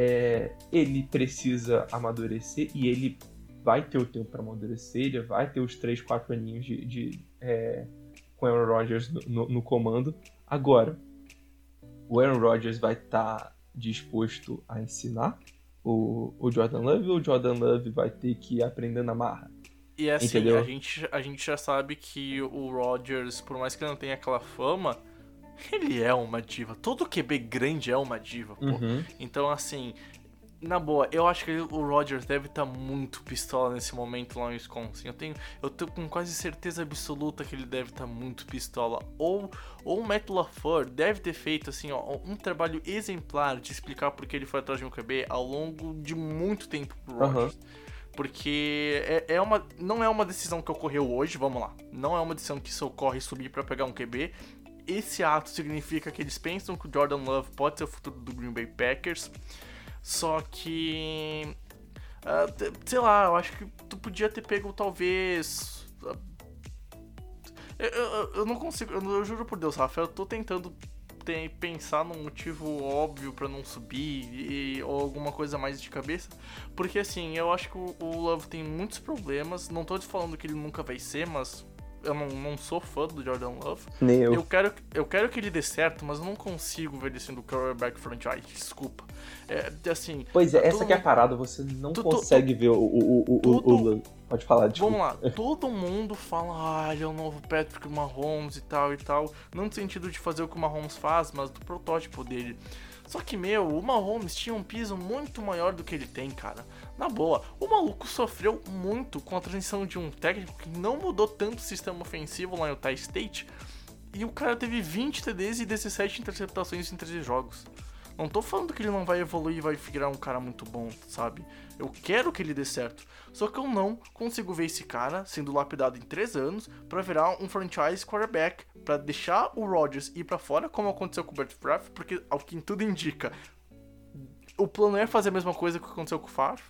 É, ele precisa amadurecer e ele vai ter o tempo para amadurecer. Ele vai ter os 3, 4 aninhos de, de, é, com o Aaron Rodgers no, no- no comando. Agora, o Aaron Rodgers vai estar disposto a ensinar o, o Jordan Love ou o Jordan Love vai ter que ir aprendendo na marra? E assim, Entendeu? a gente, a gente já sabe que o Rodgers, por mais que ele não tenha aquela fama, ele é uma diva. Todo QB grande é uma diva, pô. Uhum. Então, assim, na boa, eu acho que o Rodgers deve estar muito pistola nesse momento lá em Wisconsin. Eu tenho, eu tenho com quase certeza absoluta que ele deve estar muito pistola. Ou, ou o Matt LaFleur deve ter feito, assim, ó, um trabalho exemplar de explicar por que ele foi atrás de um QB ao longo de muito tempo pro Rodgers. Porque é, é uma, não é uma decisão que ocorreu hoje, vamos lá. Não é uma decisão que se ocorre subir pra pegar um QB. Esse ato significa que eles pensam que o Jordan Love pode ser o futuro do Green Bay Packers. Só que. t- sei lá, eu acho que tu podia ter pego talvez. ah, Eu, eu- eu não consigo, eu, eu juro por Deus, Rafa, eu tô tentando ter- pensar num motivo óbvio pra não subir e- ou alguma coisa mais de cabeça. Porque assim, eu acho que o, o Love tem muitos problemas. Não tô te falando que ele nunca vai ser, mas eu não, não sou fã do Jordan Love. Nem eu. Eu quero, eu quero que ele dê certo, mas eu não consigo ver ele sendo quarterback franchise. Desculpa. É, assim, Pois é, essa que é a parada, você não Tu- tu- consegue ver o, o, o, o, o, Tudo- o- Pode falar, desculpa. Vamos lá, todo mundo fala, ah, ele é o novo Patrick Mahomes e tal e tal. Não no sentido de fazer o que o Mahomes faz, mas do protótipo dele. Só que, meu, o Mahomes tinha um piso muito maior do que ele tem, cara. Na boa, o maluco sofreu muito com a transição de um técnico que não mudou tanto o sistema ofensivo lá em Utah State. E o cara teve 20 TDs e 17 interceptações em 13 jogos. Não tô falando que ele não vai evoluir e vai virar um cara muito bom, sabe? Eu quero que ele dê certo. Só que eu não consigo ver esse cara sendo lapidado em 3 anos pra virar um franchise quarterback, pra deixar o Rodgers ir pra fora, como aconteceu com o Bert Favre, porque ao que tudo indica, o plano é fazer a mesma coisa que aconteceu com o Favre.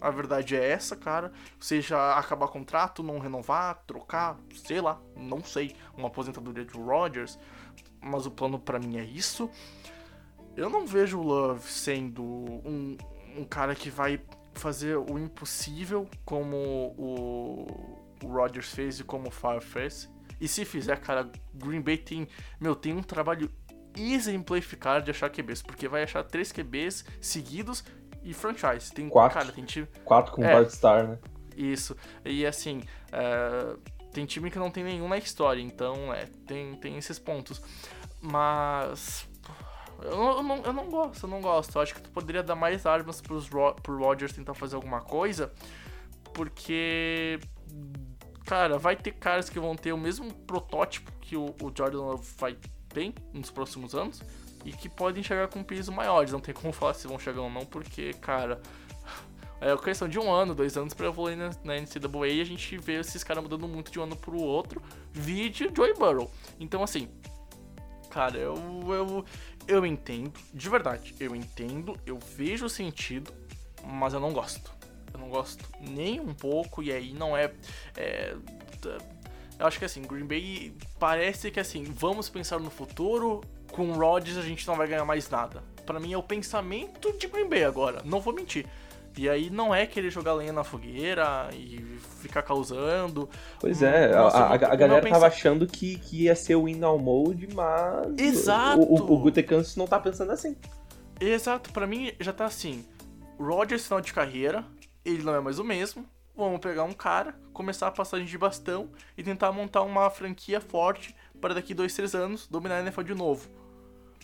A verdade é essa, cara. Seja acabar contrato, não renovar, trocar, sei lá, não sei. Uma aposentadoria de Rodgers. Mas o plano pra mim é isso. Eu não vejo o Love sendo um, um cara que vai fazer o impossível como o, o Rodgers fez e como o Favre fez. E se fizer, cara, Green Bay tem, meu, tem um trabalho exemplificar de achar QBs, porque vai achar três QBs seguidos e franchise. Tem, Quatro. cara, tem time, Quatro com É. Bart Star, né? isso. E assim, é, tem time que não tem nenhum na história, então é, tem, tem esses pontos. Mas. Eu não, eu, não, eu não gosto, eu não gosto. Eu acho que tu poderia dar mais armas pros, Ro- pro Rodgers tentar fazer alguma coisa. Porque. Cara, vai ter caras que vão ter o mesmo protótipo que o, o Jordan Love vai ter nos próximos anos. E que podem chegar com peso maiores. Não tem como falar se vão chegar ou não, porque, cara. É questão de um ano, dois anos pra evoluir na, na NCAA e a gente vê esses caras mudando muito de um ano pro outro. Vídeo Joey Burrow. Então, assim, cara, eu, eu, eu entendo, de verdade, eu entendo, eu vejo o sentido, mas eu não gosto. Eu não gosto nem um pouco, e aí não é. é eu acho que assim, Green Bay parece que assim, vamos pensar no futuro, com Rodgers a gente não vai ganhar mais nada. Para mim é o pensamento de Green Bay agora, não vou mentir. E aí não é querer jogar lenha na fogueira e ficar causando. Pois é, Nossa, a, a, a galera pensa... tava achando que, que ia ser o win now mode, mas. Exato! O, o, o Gutekunst não tá pensando assim. Exato, para mim já tá assim. Rodgers final de carreira, ele não é mais o mesmo. Vamos pegar um cara, começar a passagem de bastão e tentar montar uma franquia forte para daqui dois, três anos dominar a NFL de novo.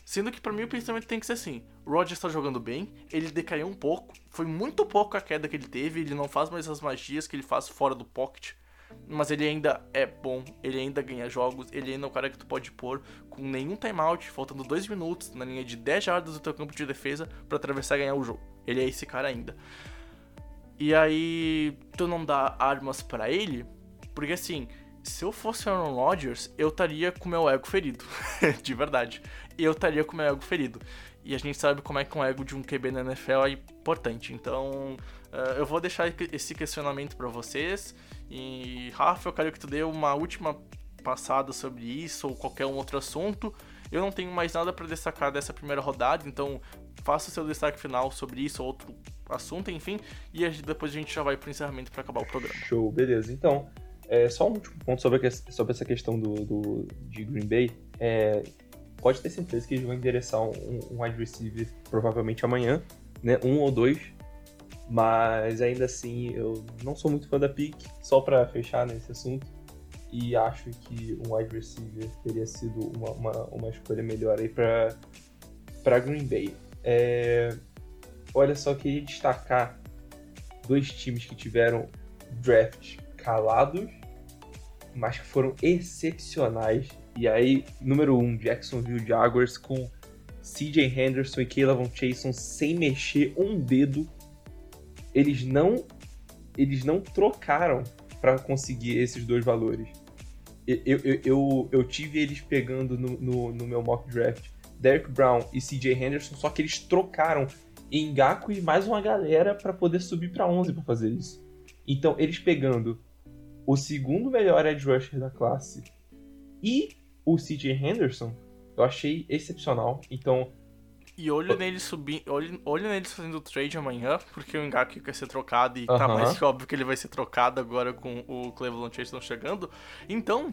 Sendo que para mim o pensamento tem que ser assim: o Rodgers está jogando bem, ele decaiu um pouco, foi muito pouco a queda que ele teve, ele não faz mais as magias que ele faz fora do pocket, mas ele ainda é bom, ele ainda ganha jogos, ele ainda é o cara que tu pode pôr com nenhum timeout, faltando dois minutos na linha de 10 jardas do teu campo de defesa para atravessar e ganhar o jogo. Ele é esse cara ainda. E aí tu não dá armas para ele, porque assim, se eu fosse Aaron Rodgers, eu estaria com meu ego ferido, de verdade eu estaria com meu ego ferido. E a gente sabe como é que um ego de um QB na NFL é importante. Então, uh, eu vou deixar esse questionamento para vocês. E, Rafa, eu quero que tu dê uma última passada sobre isso ou qualquer um outro assunto. Eu não tenho mais nada para destacar dessa primeira rodada, então faça o seu destaque final sobre isso ou outro assunto, enfim, e depois a gente já vai pro encerramento para acabar o programa. Show, beleza. Então, é, só um último ponto sobre, a, sobre essa questão do, do, de Green Bay. É, pode ter certeza que eles vão endereçar um, um wide receiver provavelmente amanhã, né? Um ou dois. Mas ainda assim, eu não sou muito fã da pick, só para fechar nesse assunto. E acho que um wide receiver teria sido uma, uma, uma escolha melhor aí para Green Bay. É, olha só, queria destacar dois times que tiveram drafts calados, mas que foram excepcionais e aí, número 1, um, Jacksonville Jaguars com CJ Henderson e Caleb Chason sem mexer um dedo. Eles não eles não trocaram para conseguir esses dois valores. Eu, eu, eu, eu, tive eles pegando no, no, no, meu mock draft Derek Brown e CJ Henderson, só que eles trocaram em Gaku e mais uma galera para poder subir para 11 para fazer isso. Então, eles pegando o segundo melhor edge rusher da classe e o CJ Henderson, eu achei excepcional. Então. E olho nele subindo. Olho, olho nele fazendo trade amanhã, porque o Ngaki quer ser trocado e uh -huh. tá mais que óbvio que ele vai ser trocado agora com o Cleveland Chase chegando. Então,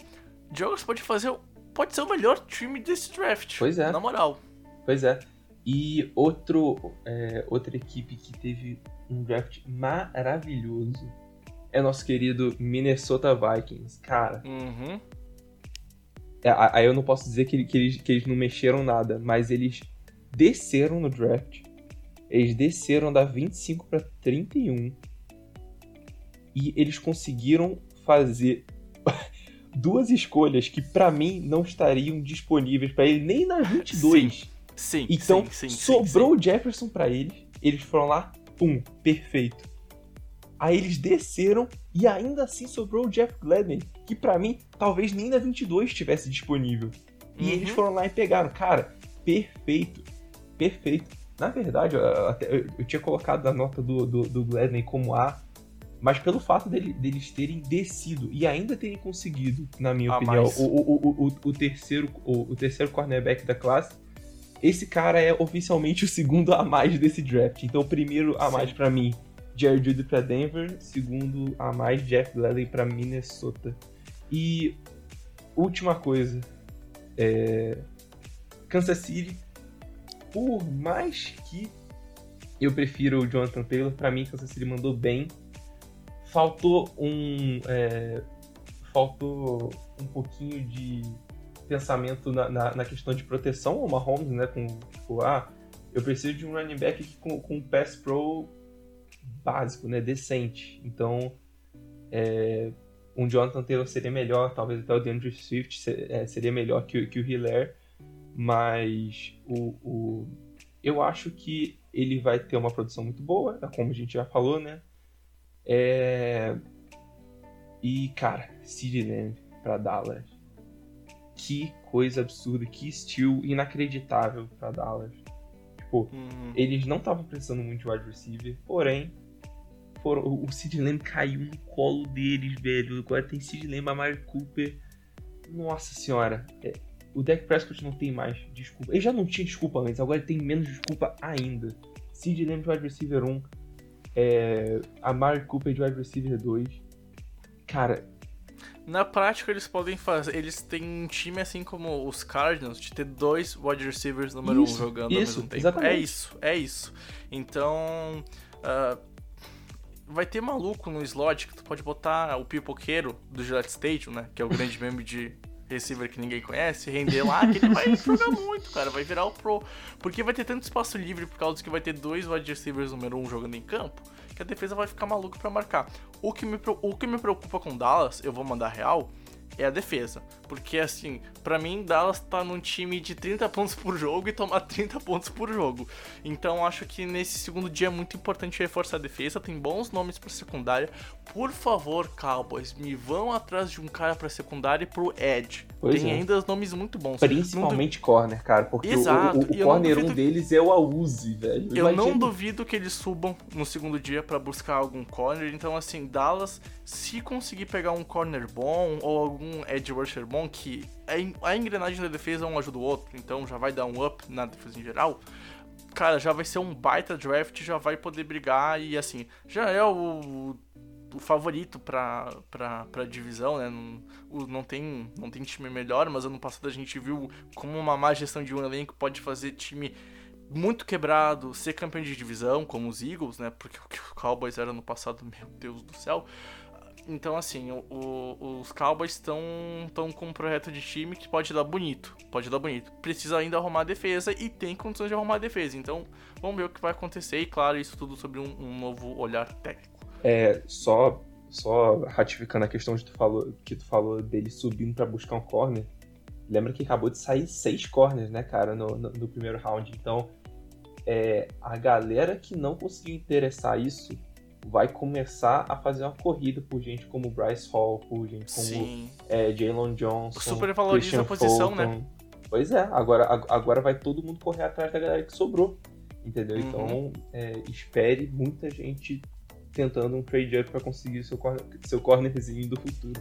Jogos pode fazer. Pode ser o melhor time desse draft. Pois é. Na moral. Pois é. E outro, é, outra equipe que teve um draft maravilhoso é nosso querido Minnesota Vikings. Cara, uhum. É, aí eu não posso dizer que, que, eles, que eles não mexeram nada, mas eles desceram no draft. Eles desceram da 25 para 31. E eles conseguiram fazer duas escolhas que para mim não estariam disponíveis para ele nem na 22. Sim. Sim, então sim, sim, sobrou o Jefferson para eles, eles foram lá, pum, perfeito. Aí eles desceram e ainda assim sobrou o Jeff Gladney, que para mim talvez nem na 22 estivesse disponível. E uhum. eles foram lá e pegaram. Cara, perfeito. Perfeito. Na verdade, eu, eu tinha colocado a nota do, do, do, Gladney como A, mas pelo fato dele, deles terem descido e ainda terem conseguido, na minha a opinião, o, o, o, o, terceiro, o, o terceiro cornerback da classe, esse cara é oficialmente o segundo a mais desse draft. Então, o primeiro a mais para mim Jerry Judy para Denver, segundo a mais Jeff Gladney para Minnesota. E última coisa, é... Kansas City, por mais que eu prefiro o Jonathan Taylor, para mim Kansas City mandou bem. Faltou um é... faltou um pouquinho de pensamento na, na, na, questão de proteção ao Mahomes, né? Com tipo, ah, eu preciso de um running back com, com pass pro básico, né? Decente. Então, é, um Jonathan Taylor seria melhor, talvez até o DeAndre Swift é, seria melhor que, que o Hilaire, mas o, o, eu acho que ele vai ter uma produção muito boa, é como a gente já falou, né? É... E, cara, Sid Lamb pra Dallas. Que coisa absurda, que estilo inacreditável pra Dallas. Tipo, Uhum. eles não estavam precisando muito de wide receiver, porém, foram, o Sid Lamb caiu no colo deles, velho. Agora tem Sid Lamb, Amari Cooper. Nossa senhora. É, o Dak Prescott não tem mais desculpa. Ele já não tinha desculpa antes, agora ele tem menos desculpa ainda. Sid Lamb de wide receiver 1. É, Amari Cooper de wide receiver 2. Cara, Na prática, eles podem fazer. Eles têm um time assim como os Cardinals, de ter dois wide receivers número Isso, um jogando isso, ao mesmo tempo. exatamente. É isso, é isso. Então. ah, vai ter maluco no slot que tu pode botar o pipoqueiro do Gillette Stadium, né? Que é o grande meme de receiver que ninguém conhece, render lá, que ele vai jogar muito, cara. Vai virar o pro. Porque vai ter tanto espaço livre por causa que vai ter dois wide receivers número um jogando em campo, que a defesa vai ficar maluca pra marcar. O que me, o que me preocupa com Dallas, eu vou mandar real, é a defesa. Porque, assim, pra mim, Dallas tá num time de 30 pontos por jogo e tomar 30 pontos por jogo. Então, acho que nesse segundo dia é muito importante reforçar a defesa. Tem bons nomes pra secundária. Por favor, Cowboys, me vão atrás de um cara pra secundária e pro Edge. Pois Tem é. ainda nomes muito bons. Não du- principalmente corner, cara. Porque o- Exato, o, o, não corner um deles é o Auzi, velho. Eu não duvido que eles subam no segundo dia pra buscar algum corner. Então, assim, Dallas, se conseguir pegar um corner bom ou algum edge rusher bom, que a en- a engrenagem da defesa um ajuda o outro, então já vai dar um up na defesa em geral. Cara, já vai ser um baita draft, já vai poder brigar e assim, já é o, o favorito pra, pra, pra divisão, né? Não, não, tem, não tem time melhor, mas ano passado a gente viu como uma má gestão de um elenco pode fazer time muito quebrado, ser campeão de divisão, como os Eagles, né? Porque o que o Cowboys era no passado, meu Deus do céu. Então, assim, o- o- os Cowboys estão tão com um projeto de time que pode dar bonito. Pode dar bonito. Precisa ainda arrumar a defesa e tem condições de arrumar a defesa. Então, vamos ver o que vai acontecer. E, claro, isso tudo sobre um, um novo olhar técnico. É, só, só ratificando a questão de tu falou, que tu falou dele subindo pra buscar um corner. Lembra que acabou de sair seis corners, né, cara, no, no, no primeiro round. Então, é, a galera que não conseguiu interessar isso vai começar a fazer uma corrida por gente como Bryce Hall, por gente como Sim. é, Jalen Johnson. Super valoriza Christian a posição, né? Fulton. Pois é, agora, ag- agora vai todo mundo correr atrás da galera que sobrou. Entendeu? Uhum. Então, é, espere muita gente tentando um trade up pra conseguir seu, corner, seu cornerzinho do futuro.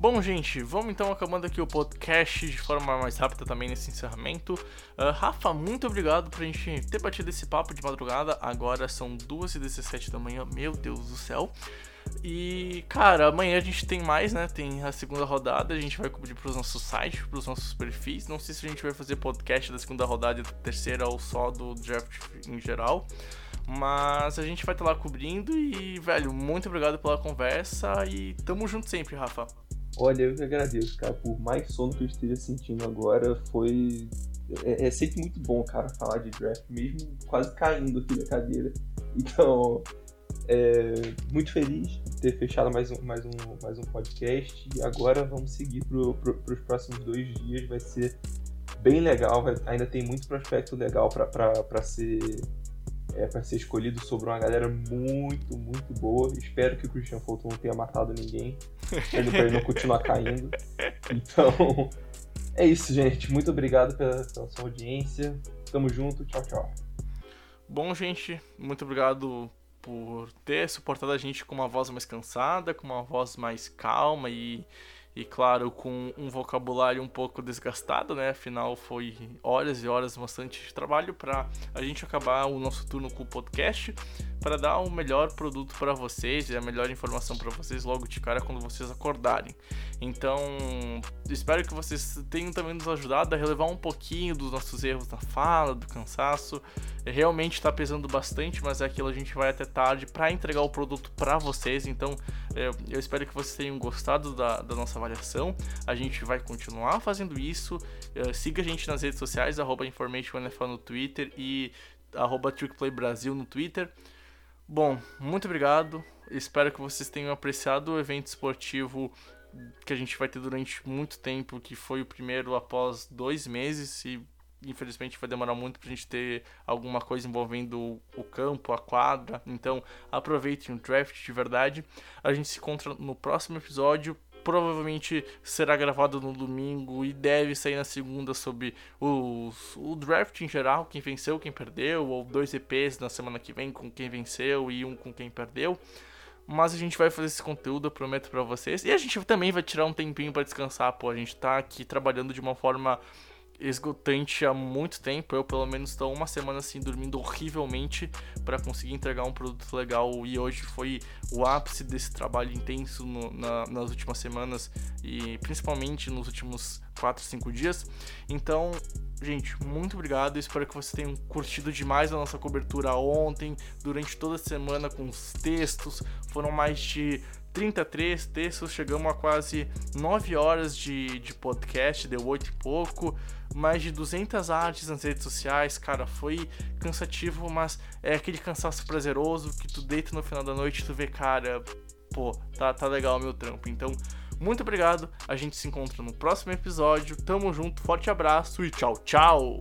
Bom, gente, vamos então acabando aqui o podcast de forma mais rápida também nesse encerramento. Ah, Rafa, muito obrigado por a gente ter batido esse papo de madrugada. Agora são 2h17 da manhã, meu Deus do céu. E, cara, amanhã a gente tem mais, né? Tem a segunda rodada, a gente vai cobrir pros nossos sites, pros nossos perfis. Não sei se a gente vai fazer podcast da segunda rodada e da terceira ou só do draft em geral. Mas a gente vai estar lá cobrindo e, velho, muito obrigado pela conversa e tamo junto sempre, Rafa. Olha, eu que agradeço, cara. Por mais sono que eu esteja sentindo agora, foi. É, é sempre muito bom, cara, falar de draft, mesmo quase caindo aqui da cadeira. Então, é, muito feliz de ter fechado mais um, mais um, mais um podcast. E agora vamos seguir pro, pro, pros próximos dois dias. Vai ser bem legal. vai- ainda tem muito prospecto legal para ser. É, para ser escolhido sobre uma galera muito, muito boa. Espero que o Christian Fulton não tenha matado ninguém ele pra ele não continuar caindo. Então, é isso, gente. Muito obrigado pela, pela sua audiência. Tamo junto. Tchau, tchau. Bom, gente, muito obrigado por ter suportado a gente com uma voz mais cansada, com uma voz mais calma e, e claro, com um vocabulário um pouco desgastado, né? Afinal, foi horas e horas bastante de trabalho para a gente acabar o nosso turno com o podcast para dar o melhor produto para vocês e a melhor informação para vocês logo de cara quando vocês acordarem. Então, espero que vocês tenham também nos ajudado a relevar um pouquinho dos nossos erros na fala, do cansaço. Realmente está pesando bastante, mas é aquilo a gente vai até tarde para entregar o produto para vocês. Então, É, eu espero que vocês tenham gostado da, da nossa avaliação. A gente vai continuar fazendo isso. É, siga a gente nas redes sociais, arroba InformationNFL no Twitter e arroba TrickPlayBrasil no Twitter. Bom, muito obrigado. Espero que vocês tenham apreciado o evento esportivo que a gente vai ter durante muito tempo, que foi o primeiro após dois meses infelizmente vai demorar muito pra gente ter alguma coisa envolvendo o campo, a quadra. Então aproveitem o draft de verdade. A gente se encontra no próximo episódio. Provavelmente será gravado no domingo e deve sair na segunda sobre os, o draft em geral, quem venceu, quem perdeu, ou dois EPs na semana que vem com quem venceu e um com quem perdeu. Mas a gente vai fazer esse conteúdo, eu prometo para vocês. E a gente também vai tirar um tempinho para descansar, pô. A gente tá aqui trabalhando de uma forma esgotante há muito tempo. Eu, pelo menos, estou uma semana assim dormindo horrivelmente para conseguir entregar um produto legal. E hoje foi o ápice desse trabalho intenso no, na, nas últimas semanas e principalmente nos últimos 4, 5 dias. Então, gente, muito obrigado. Espero que vocês tenham curtido demais a nossa cobertura ontem, durante toda a semana com os textos. Foram mais de 33 textos, chegamos a quase 9 horas de, de podcast, deu 8 e pouco, mais de 200 artes nas redes sociais, cara, foi cansativo, mas é aquele cansaço prazeroso que tu deita no final da noite e tu vê, cara, pô, tá, tá legal o meu trampo. Então, muito obrigado, a gente se encontra no próximo episódio, tamo junto, forte abraço e tchau, tchau!